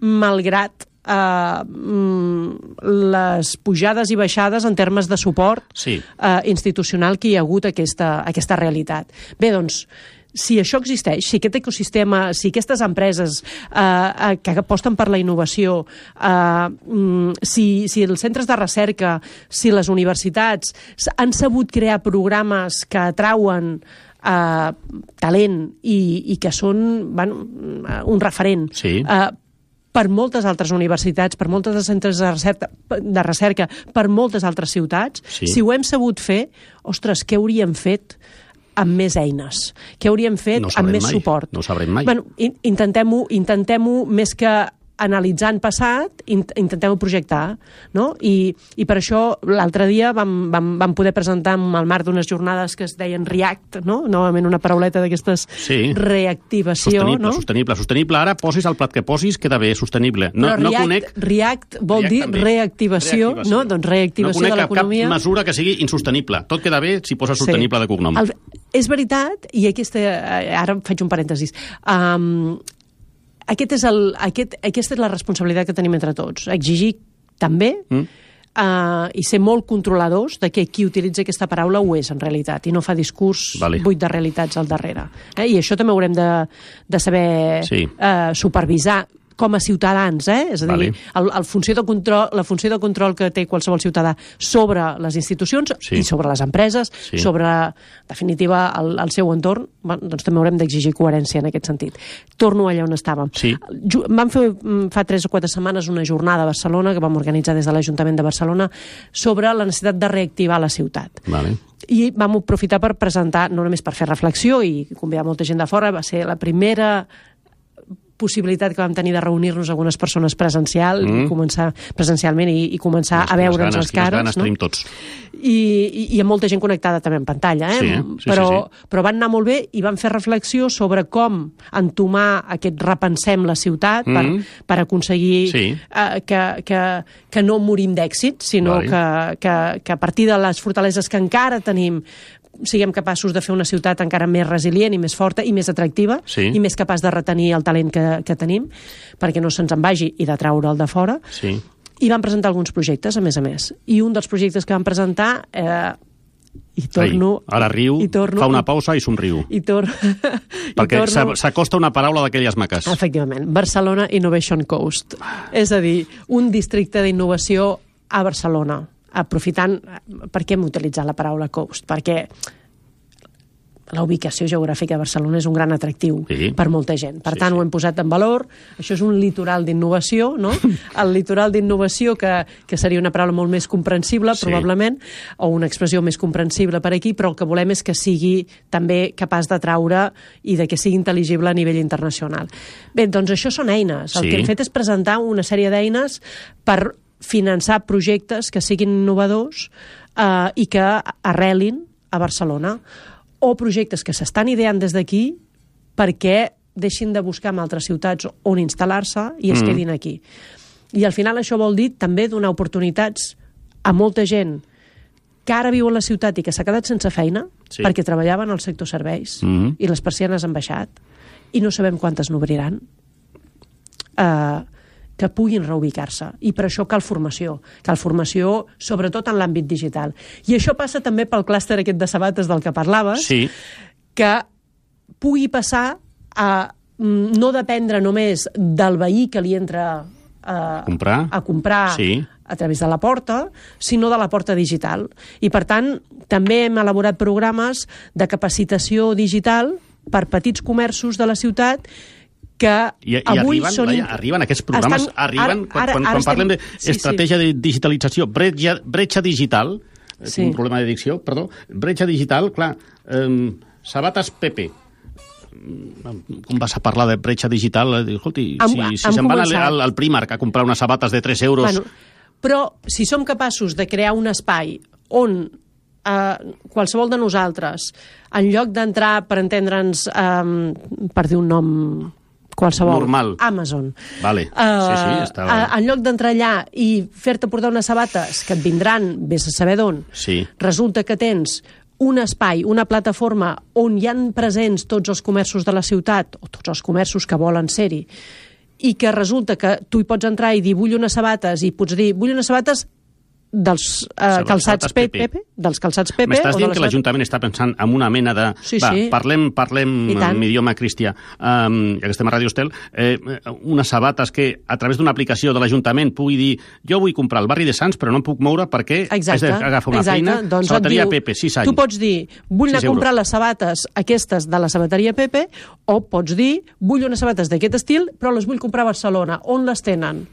malgrat eh, mm, les pujades i baixades en termes de suport Sí. eh, institucional que hi ha hagut aquesta, aquesta realitat. Bé, doncs, si això existeix, si aquest ecosistema, si aquestes empreses eh, eh, que aposten per la innovació, eh, mm, si, si els centres de recerca, si les universitats han sabut crear programes que atrauen eh, talent i, i que són bueno, un referent Sí. eh, per moltes altres universitats, per moltes de centres de recerca, de recerca per moltes altres ciutats, Sí. si ho hem sabut fer, ostres, què hauríem fet amb més eines? Què hauríem fet No amb més mai, suport? no ho sabrem mai. Bueno, in- intentem-ho intentem més que analitzar en passat, in intentem-ho projectar, no? I, I per això l'altre dia vam, vam, vam poder presentar en el marc d'unes jornades que es deien REACT, no? Novament una parauleta d'aquestes Sí. reactivació, Sostenible, no? sostenible, sostenible. Ara posis el plat que posis, queda bé, sostenible. No, Però no React, conec... React vol React dir també. reactivació, no? Doncs reactivació no de l'economia. cap mesura que sigui insostenible. Tot queda bé si posa sostenible de cognom. El, és veritat, i aquesta, eh, ara faig un parèntesis, um, aquest és el, aquest, aquesta és la responsabilitat que tenim entre tots. Exigir també mm. uh, i ser molt controladors de que qui utilitza aquesta paraula ho és en realitat i no fa discurs Vale. buit de realitats al darrere. Eh? I això també haurem de, de saber Sí. uh, supervisar com a ciutadans, eh? és a dir, Vale. el, el funció de control, la funció de control que té qualsevol ciutadà sobre les institucions Sí. i sobre les empreses, Sí. sobre, en definitiva, el, el seu entorn, bueno, doncs també haurem d'exigir coherència en aquest sentit. Torno allà on estàvem. Sí. Vam fer mm, fa tres o quatre setmanes una jornada a Barcelona que vam organitzar des de l'Ajuntament de Barcelona sobre la necessitat de reactivar la ciutat. Vale. I vam aprofitar per presentar, no només per fer reflexió i convidar molta gent de fora, va ser la primera possibilitat que vam tenir de reunir-nos algunes persones presencial, Mm. i començar presencialment i, i començar a Quines veure'ns ganes, les quines cares. ganes no? tenim tots. I, i, i amb molta gent connectada també en pantalla, eh? Sí, sí, però, sí, però van anar molt bé i van fer reflexió sobre com entomar aquest repensem la ciutat per, Mm. per aconseguir Sí. eh, que, que, que no morim d'èxit, sinó Vale. que, que, que a partir de les fortaleses que encara tenim siguem capaços de fer una ciutat encara més resilient i més forta i més atractiva Sí. i més capaç de retenir el talent que, que tenim perquè no se'ns en vagi i de traure'l de fora Sí. i van presentar alguns projectes, a més a més. I un dels projectes que van presentar... Eh, I torno... Ai, ara riu, i torno, fa una pausa i somriu. I, tor (laughs) (laughs) Perquè s'acosta una paraula d'aquelles maques. Efectivament, Barcelona Innovation Coast. És a dir, un districte d'innovació a Barcelona. Aprofitant... Per què hem utilitzat la paraula coast? Perquè la ubicació geogràfica de Barcelona és un gran atractiu Sí. per molta gent. Per Sí, tant, sí. ho hem posat en valor. Això és un litoral d'innovació, no? (laughs) El litoral d'innovació, que, que seria una paraula molt més comprensible, Sí. probablement, o una expressió més comprensible per aquí, però el que volem és que sigui també capaç de traure i de que sigui intel·ligible a nivell internacional. Bé, doncs això són eines. El Sí. que hem fet és presentar una sèrie d'eines per finançar projectes que siguin innovadors eh, i que arrelin a Barcelona o projectes que s'estan ideant des d'aquí perquè deixin de buscar en altres ciutats on instal·lar-se i es Mm. quedin aquí. I al final això vol dir també donar oportunitats a molta gent que ara viu a la ciutat i que s'ha quedat sense feina Sí. perquè treballava en el sector serveis Mhm. i les persianes han baixat i no sabem quantes n'obriran eh, que puguin reubicar-se. I per això cal formació. Cal formació, sobretot en l'àmbit digital. I això passa també pel clúster aquest de sabates del que parlaves, Sí, que pugui passar a mm, no dependre només del veí que li entra a, Comprar. a comprar Sí. a través de la porta, sinó de la porta digital. I, per tant, també hem elaborat programes de capacitació digital per petits comerços de la ciutat que I, i avui arriben, són... Laia, arriben aquests programes, Estan- arriben, ara- quan, ara- quan, ara quan parlem estem- sí, sí. d'estratègia de digitalització, bretxa, bretxa digital, eh, Sí. un problema de dicció, perdó, bretxa digital, clar, eh, sabates Pepe, Mm, com vas a parlar de bretxa digital? Eh, Escolti, si, si se'n van començat. al, al Primark a comprar unes sabates de 3 euros... Bueno, però si som capaços de crear un espai on eh, qualsevol de nosaltres, en lloc d'entrar, per entendre'ns, eh, per dir un nom qualsevol, Normal. Amazon. Vale. Sí, sí, estava- eh, en lloc d'entrar allà i fer-te portar unes sabates que et vindran, vés a saber d'on, Sí. resulta que tens un espai, una plataforma on hi han presents tots els comerços de la ciutat, o tots els comerços que volen ser-hi, i que resulta que tu hi pots entrar i dir vull unes sabates, i pots dir vull unes sabates dels eh, calçats Pepe. Pepe, dels calçats Pepe... M'estàs dient que l'Ajuntament està pensant en una mena de... Sí, Va, sí. parlem, parlem en idioma cristià, um, ja que estem a Radio Estel, eh, unes sabates que a través d'una aplicació de l'Ajuntament pugui dir jo vull comprar al barri de Sants però no em puc moure perquè Exacte, haig d'agafar una exacte. feina, doncs sabateria diu, Pepe, 6 anys. Tu pots dir, vull anar a comprar euros. les sabates aquestes de la sabateria Pepe, o pots dir, vull unes sabates d'aquest estil, però les vull comprar a Barcelona. On les tenen?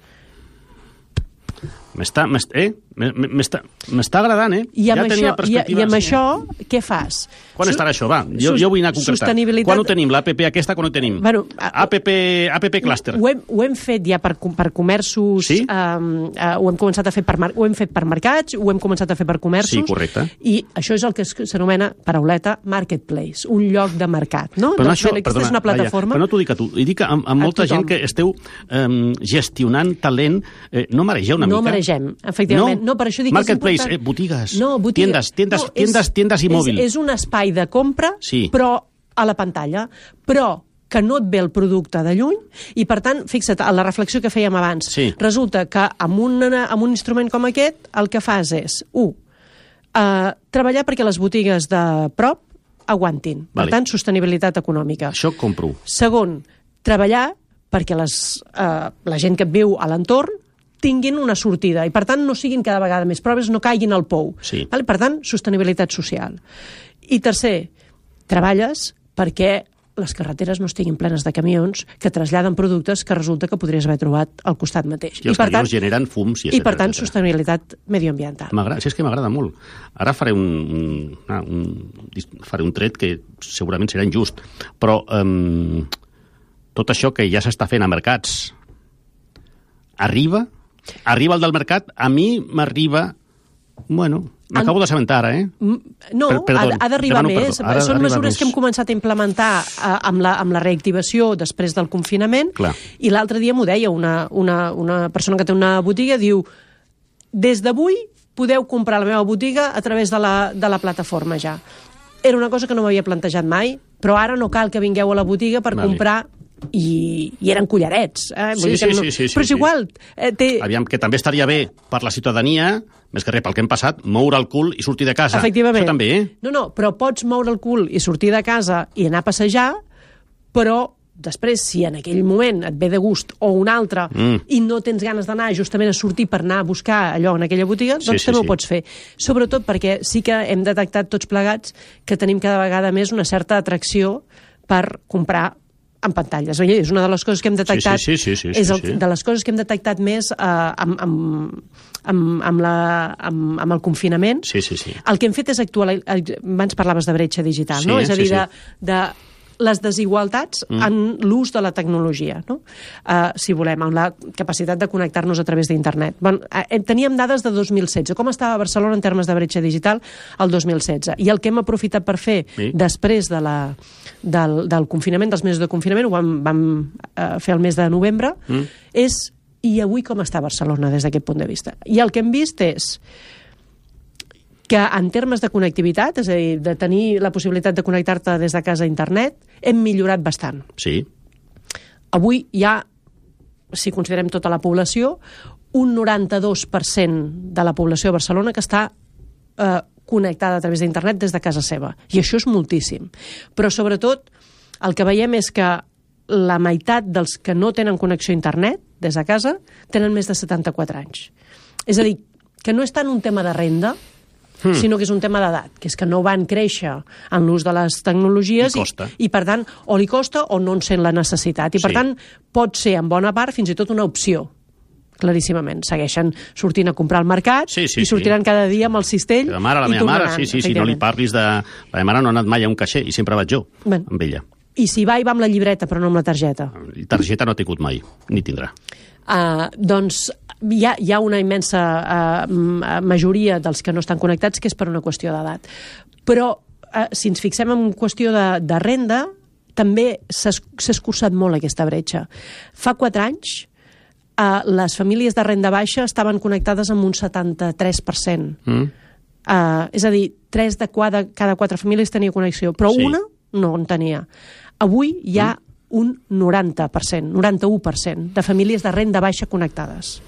M'està m'est- eh? M'està agradant, eh? I amb, ja tenia això, i, i amb això, què fas? Quan Su- estarà això? Va, jo, jo vull anar a concretar. Sostenibilitat... Quan ho tenim? L'APP aquesta, quan ho tenim? Bueno, a- APP, APP Cluster. Ho hem, ho hem fet ja per, per comerços... Sí? Um, uh, ho hem començat a fer per, ho hem fet per mercats, ho hem començat a fer per comerços. Sí, correcte. I això és el que s'anomena, parauleta, marketplace, un lloc de mercat, no? Però Doncs això, aquesta perdona, és una plataforma... Laia, però no t'ho dic a tu, i dic amb A molta tothom. gent que esteu um, gestionant talent, eh, no maregeu una no mica? maregem, efectivament. No, per això dic que és Marketplace, important. eh, botigues, no, botiga. tiendes, tiendes, no, tiendes, tiendes i és, mòbil. És, és un espai de compra, Sí. però a la pantalla. Però que no et ve el producte de lluny i, per tant, fixa't, a la reflexió que fèiem abans, Sí. resulta que amb un, amb un instrument com aquest el que fas és, un, eh, treballar perquè les botigues de prop aguantin. Vale. Per tant, sostenibilitat econòmica. Això compro. Segon, treballar perquè les, eh, la gent que viu a l'entorn tinguin una sortida i, per tant, no siguin cada vegada més proves, no caiguin al pou. Sí. Vale? Per tant, sostenibilitat social. I tercer, treballes perquè les carreteres no estiguin plenes de camions que traslladen productes que resulta que podries haver trobat al costat mateix. I els per camions generen fums i i per tant, etcètera. sostenibilitat medioambiental. Si és que m'agrada molt. Ara faré un, un, ah, un, faré un tret que segurament serà injust, però um, tot això que ja s'està fent a mercats arriba? Arriba el del mercat? A mi m'arriba... Bueno, m'acabo d'assabentar ara, eh? No, Per- perdó, ha, ha d'arribar més. perdó. Són mesures més. que hem començat a implementar eh, amb, la, amb la reactivació després del confinament. Clar. I l'altre dia m'ho deia una, una, una persona que té una botiga, diu des d'avui podeu comprar la meva botiga a través de la, de la plataforma ja. Era una cosa que no m'havia plantejat mai, però ara no cal que vingueu a la botiga per Vale. comprar i, i eren collarets. Eh? Sí, sí, no, sí, sí, sí, però és igual. Eh, té, Aviam, que també estaria bé per la ciutadania, més que res pel que hem passat, moure el cul i sortir de casa. Efectivament. Això també, eh? No, no, però pots moure el cul i sortir de casa i anar a passejar, però després, si en aquell moment et ve de gust o un altre Mm. i no tens ganes d'anar justament a sortir per anar a buscar allò en aquella botiga, Sí, doncs sí, també sí. ho pots fer. Sobretot perquè sí que hem detectat tots plegats que tenim cada vegada més una certa atracció per comprar en pantalles. Oi? És una de les coses que hem detectat. sí, sí, sí, sí, és el, sí. de les coses que hem detectat més eh, amb, amb, amb, amb, la, amb, amb el confinament. Sí, sí, sí. El que hem fet és actuar... Abans parlaves de bretxa digital, Sí, no? És a sí, dir, sí. de, de les desigualtats mm. en l'ús de la tecnologia, no? Uh, si volem, amb la capacitat de connectar-nos a través d'internet. Bon, uh, teníem dades de 2016. Com estava Barcelona en termes de bretxa digital el 2016? I el que hem aprofitat per fer Sí. després de la, del, del confinament, dels mesos de confinament, ho vam, vam uh, fer el mes de novembre, mm. és i avui com està Barcelona des d'aquest punt de vista? I el que hem vist és que en termes de connectivitat, és a dir, de tenir la possibilitat de connectar-te des de casa a internet, hem millorat bastant. Sí, Avui hi ha, si considerem tota la població, un 92% de la població de Barcelona que està eh, connectada a través d'internet des de casa seva. I això és moltíssim. Però, sobretot, el que veiem és que la meitat dels que no tenen connexió a internet des de casa tenen més de 74 anys. És a dir, que no és tant un tema de renda, Hmm. sinó que és un tema d'edat, que és que no van créixer en l'ús de les tecnologies I costa. i, per tant, o li costa o no en sent la necessitat. I, per Sí. tant, pot ser, en bona part, fins i tot una opció claríssimament. Segueixen sortint a comprar al mercat Sí, sí, i sortiran sí. cada dia amb el cistell la mare, la i meva mare, sí, sí, sí, no li parlis de... La meva mare no ha anat mai a un caixer i sempre vaig jo, Bueno. amb ella. I si va, hi va amb la llibreta, però no amb la targeta. I targeta no ha tingut mai, ni tindrà. Uh, doncs hi ha, hi ha una immensa uh, majoria dels que no estan connectats que és per una qüestió d'edat. Però uh, si ens fixem en qüestió de, de renda, també s'ha es- s'ha escurçat molt aquesta bretxa. Fa quatre anys uh, les famílies de renda baixa estaven connectades amb un 73%. Mm? Uh, és a dir, 3 de cada, cada 4 famílies tenia connexió, però Sí. una no en tenia. Avui hi ha un 90%, 91% de famílies de renda baixa connectades.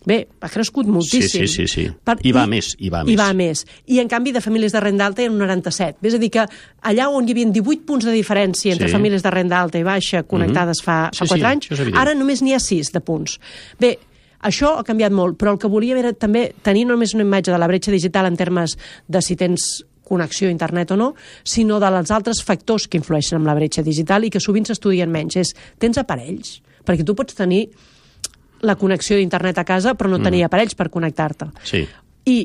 Bé, ha crescut moltíssim. Sí, sí, sí, sí. I va a més, i va a I més. va més. I, en canvi, de famílies de renda alta hi ha un 97. És a dir, que allà on hi havia 18 punts de diferència entre Sí. famílies de renda alta i baixa connectades fa, Sí, fa sí, 4 anys, això és evident. ara només n'hi ha 6 de punts. Bé, això ha canviat molt, però el que volíem era també tenir no només una imatge de la bretxa digital en termes de si tens connexió a internet o no, sinó dels altres factors que influeixen en la bretxa digital i que sovint s'estudien menys. És, tens aparells? Perquè tu pots tenir la connexió d'internet a casa, però no tenir aparells per connectar-te. Sí. I,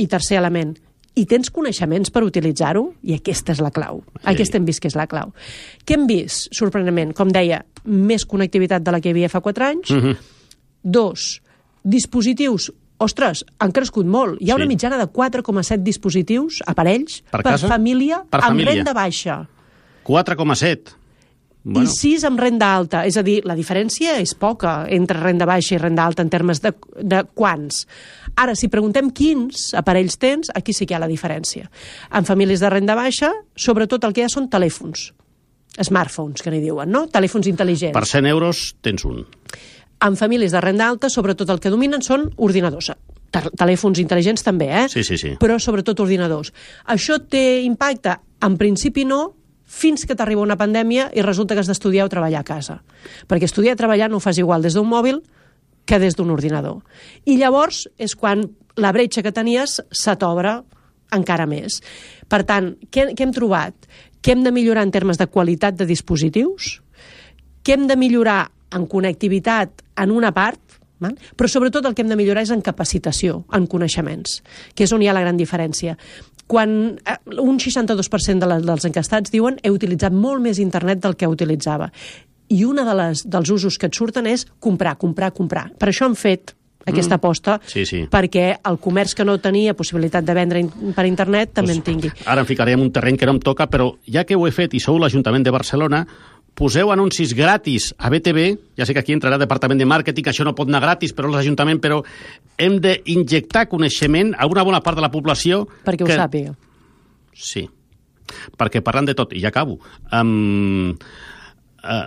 I tercer element, i tens coneixements per utilitzar-ho? I aquesta és la clau. Sí. Aquesta hem vist que és la clau. Què hem vist, sorprenentment? Com deia, més connectivitat de la que hi havia fa 4 anys. Mm -hmm. Dos, dispositius ostres, han crescut molt. Hi ha una Sí. mitjana de 4,7 dispositius, aparells, Per casa? família Per amb família. renda baixa. 4,7. Bueno. I 6 amb renda alta. És a dir, la diferència és poca entre renda baixa i renda alta en termes de, de quants. Ara, si preguntem quins aparells tens, aquí sí que hi ha la diferència. En famílies de renda baixa, sobretot el que hi ha són telèfons. Smartphones, que n'hi diuen, no? Telèfons intel·ligents. Per 100 euros tens un. En famílies de renda alta, sobretot el que dominen són ordinadors. Te- Telèfons intel·ligents també, eh? Sí, sí, sí. Però sobretot ordinadors. Això té impacte? En principi no, fins que t'arriba una pandèmia i resulta que has d'estudiar o treballar a casa. Perquè estudiar i treballar no ho fas igual des d'un mòbil que des d'un ordinador. I llavors és quan la bretxa que tenies se t'obre encara més. Per tant, què, què hem trobat? Que hem de millorar en termes de qualitat de dispositius, que hem de millorar en connectivitat en una part, val? però sobretot el que hem de millorar és en capacitació, en coneixements, que és on hi ha la gran diferència. quan eh, un 62% de la, dels encastats diuen he utilitzat molt més internet del que utilitzava. I una de les, dels usos que et surten és comprar, comprar, comprar. Per això han fet aquesta aposta Sí, sí. perquè el comerç que no tenia possibilitat de vendre in- per internet també en tingui. Ara em ficaré en un terreny que no em toca, però ja que ho he fet i sou l'Ajuntament de Barcelona, poseu anuncis gratis a BTV, ja sé que aquí entrarà el Departament de Màrqueting, això no pot anar gratis, però l'Ajuntament, però hem d'injectar coneixement a una bona part de la població... Perquè ho que... sàpiga. Sí, perquè parlant de tot, i ja acabo, um, uh,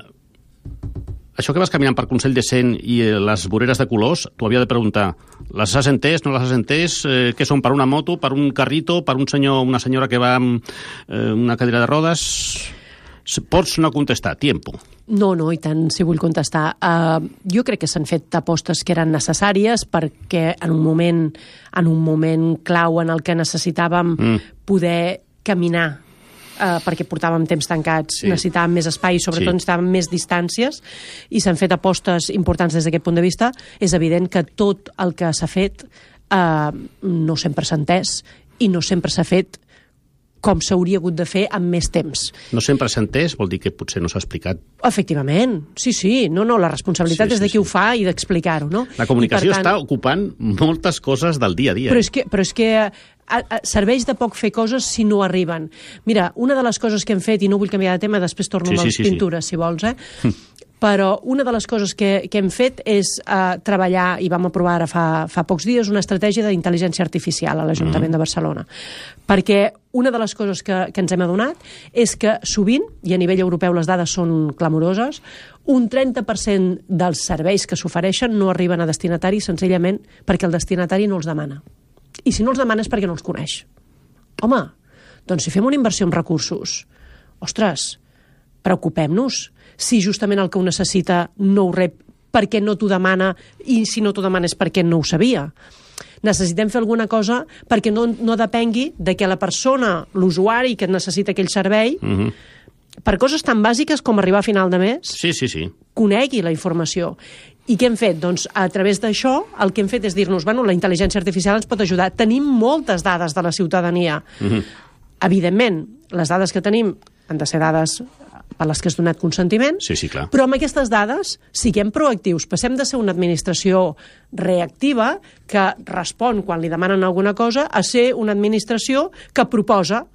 això que vas caminant per Consell de Cent i eh, les voreres de colors, t'ho havia de preguntar, les has entès, no les has entès? Eh, què són, per una moto, per un carrito, per un senyor, una senyora que va amb eh, una cadira de rodes? Pots no contestar, tiempo. No, no, i tant, si vull contestar. Uh, jo crec que s'han fet apostes que eren necessàries perquè en un moment, en un moment clau en el que necessitàvem mm. poder caminar uh, perquè portàvem temps tancats, Sí. necessitàvem més espai, sobretot Sí. necessitàvem més distàncies, i s'han fet apostes importants des d'aquest punt de vista. És evident que tot el que s'ha fet uh, no sempre s'ha entès i no sempre s'ha fet com s'hauria hagut de fer amb més temps. No sempre s'ha entès, vol dir que potser no s'ha explicat. Efectivament, sí, sí. No, no, la responsabilitat Sí, sí, és de sí, qui sí. ho fa i d'explicar-ho, no? La comunicació per està ocupant moltes coses del dia a dia. Però és que, però és que a, a, serveix de poc fer coses si no arriben. Mira, una de les coses que hem fet, i no vull canviar de tema, després torno Sí, amb sí, les sí, sí. pintures, si vols, eh? Però una de les coses que, que hem fet és uh, treballar, i vam aprovar ara fa, fa pocs dies, una estratègia d'intel·ligència artificial a l'Ajuntament de Barcelona. Perquè una de les coses que, que ens hem adonat és que sovint, i a nivell europeu les dades són clamoroses, un 30% dels serveis que s'ofereixen no arriben a destinatari senzillament perquè el destinatari no els demana. I si no els demana és perquè no els coneix. Home, doncs si fem una inversió en recursos, ostres, preocupem-nos. Si justament el que ho necessita no ho rep perquè no t'ho demana i si no t'ho demana és perquè no ho sabia. Necessitem fer alguna cosa perquè no, no depengui de que la persona, l'usuari que necessita aquell servei, mm -hmm. per coses tan bàsiques com arribar a final de mes, Sí, sí, sí. conegui la informació. I què hem fet? Doncs a través d'això el que hem fet és dir-nos, bueno, la intel·ligència artificial ens pot ajudar. Tenim moltes dades de la ciutadania. Mm -hmm. Evidentment, les dades que tenim han de ser dades per les que has donat consentiment, Sí, sí, clar. però amb aquestes dades siguem proactius. Passem de ser una administració reactiva que respon quan li demanen alguna cosa a ser una administració que proposa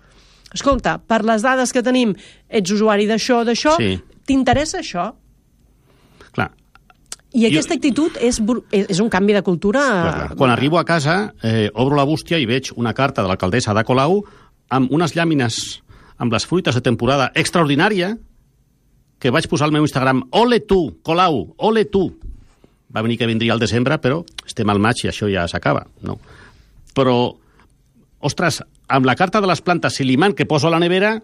escolta, per les dades que tenim ets usuari d'això, d'això, Sí. t'interessa això? Clar, I aquesta actitud és és un canvi de cultura... Clar, clar. Quan arribo a casa, eh, obro la bústia i veig una carta de l'alcaldessa de Colau amb unes llàmines amb les fruites de temporada extraordinària que vaig posar al meu Instagram. Ole tu, Colau, ole tu. Va venir que vindria al desembre, però estem al maig i això ja s'acaba. No? Però, ostres, amb la carta de les plantes i l'imant que poso a la nevera,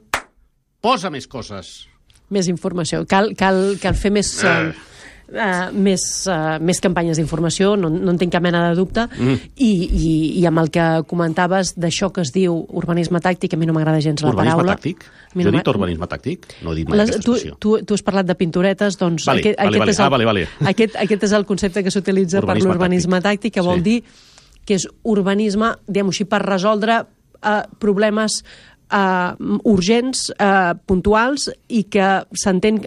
posa més coses. Més informació. Cal, cal, cal fer més... Eh. Uh, Uh, més, uh, més campanyes d'informació, no, no en tinc cap mena de dubte, mm. i, i, i amb el que comentaves d'això que es diu urbanisme tàctic, a mi no m'agrada gens la urbanisme paraula. tàctic? Jo he no dit m'a- urbanisme tàctic? No he dit mai Les, aquesta tu, expressió. tu, tu has parlat de pinturetes, doncs Vale, aquest, vale, aquest, vale. és el, Ah, vale, vale. (laughs) Aquest, aquest és el concepte que s'utilitza per Urbanisme l'urbanisme tàctic, que vol Sí. dir que és urbanisme, diguem així, per resoldre eh, problemes eh, urgents, eh, puntuals i que s'entén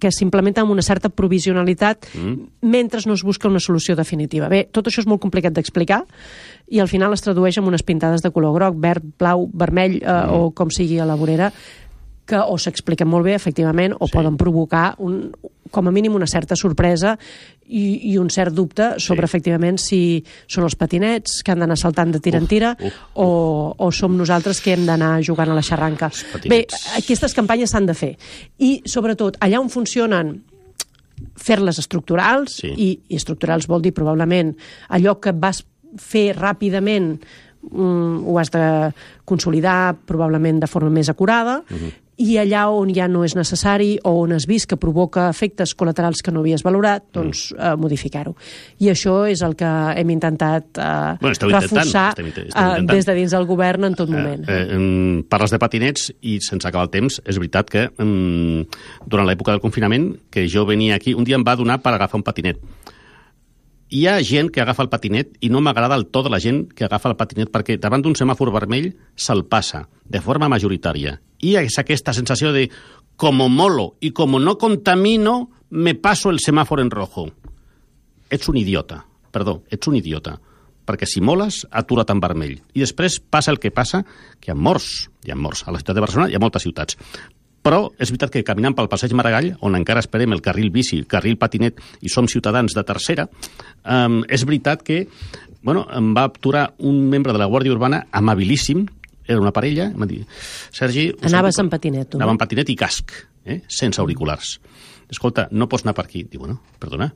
que s'implementa amb una certa provisionalitat mm. mentre no es busca una solució definitiva. Bé, tot això és molt complicat d'explicar i al final es tradueix en unes pintades de color groc, verd, blau, vermell eh, mm. o com sigui a la vorera que o s'expliquen molt bé, efectivament, o Sí. poden provocar, un, com a mínim, una certa sorpresa i, i un cert dubte sobre, Sí. efectivament, si són els patinets que han d'anar saltant de tira en tira uf, uf. o, o som nosaltres que hem d'anar jugant a la xarranca. Bé, aquestes campanyes s'han de fer. I, sobretot, allà on funcionen fer-les estructurals, Sí. i, i estructurals vol dir probablement allò que vas fer ràpidament mm, ho has de consolidar probablement de forma més acurada uh -huh. I allà on ja no és necessari o on has vist que provoca efectes col·laterals que no havies valorat, doncs eh, modificar-ho. I això és el que hem intentat eh, Bueno, reforçar esteu inte- esteu eh, intentant. des de dins del govern en tot moment. Eh, eh, parles de patinets i sense acabar el temps, és veritat que eh, durant l'època del confinament, que jo venia aquí, un dia em va donar per agafar un patinet. hi ha gent que agafa el patinet i no m'agrada el to de la gent que agafa el patinet perquè davant d'un semàfor vermell se'l passa de forma majoritària. I és aquesta sensació de como molo y como no contamino, me paso el semàfor en rojo. Ets un idiota, perdó, ets un idiota perquè si moles, atura't en vermell. I després passa el que passa, que hi ha morts, hi ha morts. A la ciutat de Barcelona hi ha moltes ciutats. Però és veritat que caminant pel passeig Maragall, on encara esperem el carril bici, el carril patinet, i som ciutadans de tercera, um, és veritat que bueno, em va aturar un membre de la Guàrdia Urbana amabilíssim, era una parella, em va dir, Sergi... Anaves en patinet, tu? Anava en patinet i casc, eh? sense auriculars. Escolta, no pots anar per aquí. Diu, bueno, perdona.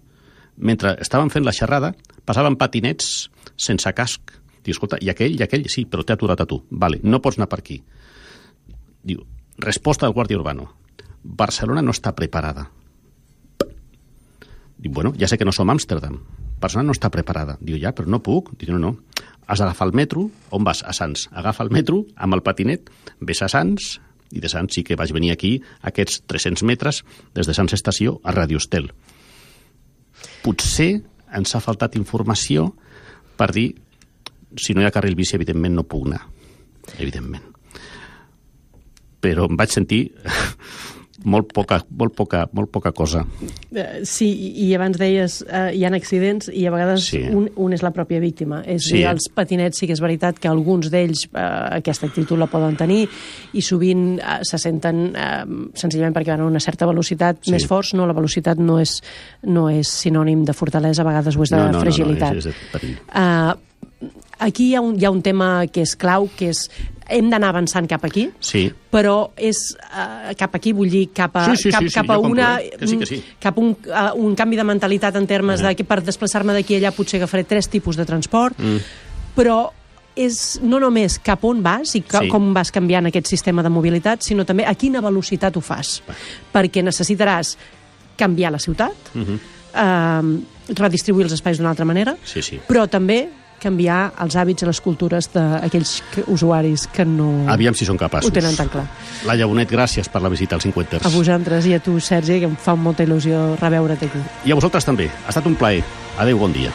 Mentre estaven fent la xerrada, passaven patinets sense casc. Diu, escolta, i aquell, i aquell, sí, però t'he aturat a tu. Vale, no pots anar per aquí. Diu, resposta del guàrdia urbano. Barcelona no està preparada. Diu, bueno, ja sé que no som Amsterdam. Barcelona no està preparada. Diu, ja, però no puc. Diu, no, no. Has d'agafar el metro. On vas? A Sants. Agafa el metro amb el patinet, ves a Sants, i de Sants sí que vaig venir aquí, aquests 300 metres, des de Sants Estació a Radio Estel. Potser ens ha faltat informació per dir si no hi ha carril bici, evidentment no puc anar. Evidentment. Però em vaig sentir molt poca, molt poca, molt poca cosa. Eh, Sí, i abans deies eh, hi ha accidents i a vegades Sí. un, un és la pròpia víctima. És Sí. dir, els patinets sí que és veritat que alguns d'ells eh, aquesta actitud la poden tenir i sovint eh, se senten eh, senzillament perquè van a una certa velocitat Sí. més forts. No, la velocitat no és, no és sinònim de fortalesa, a vegades ho és de no, no, fragilitat. No, no, és, és de perill. Uh, aquí hi ha, un, hi ha un tema que és clau, que és hem d'anar avançant cap aquí, Sí, però és uh, cap aquí, vull dir, cap a, Sí, sí, cap, sí, sí, cap a compro, una, eh? Que sí, que sí. cap a un, a un canvi de mentalitat en termes de que per desplaçar-me d'aquí a allà potser agafaré tres tipus de transport, Mm. però és no només cap on vas i Sí. com vas canviant aquest sistema de mobilitat, sinó també a quina velocitat ho fas. Perquè necessitaràs canviar la ciutat, Mhm. eh, redistribuir els espais d'una altra manera, sí, sí. però també canviar els hàbits i les cultures d'aquells que- usuaris que no Aviam si són capaços. ho tenen tan clar. Laia Bonet, gràcies per la visita als 50 A vosaltres i a tu, Sergi, que em fa molta il·lusió reveure't aquí. I a vosaltres també. Ha estat un plaer. Adéu, bon dia.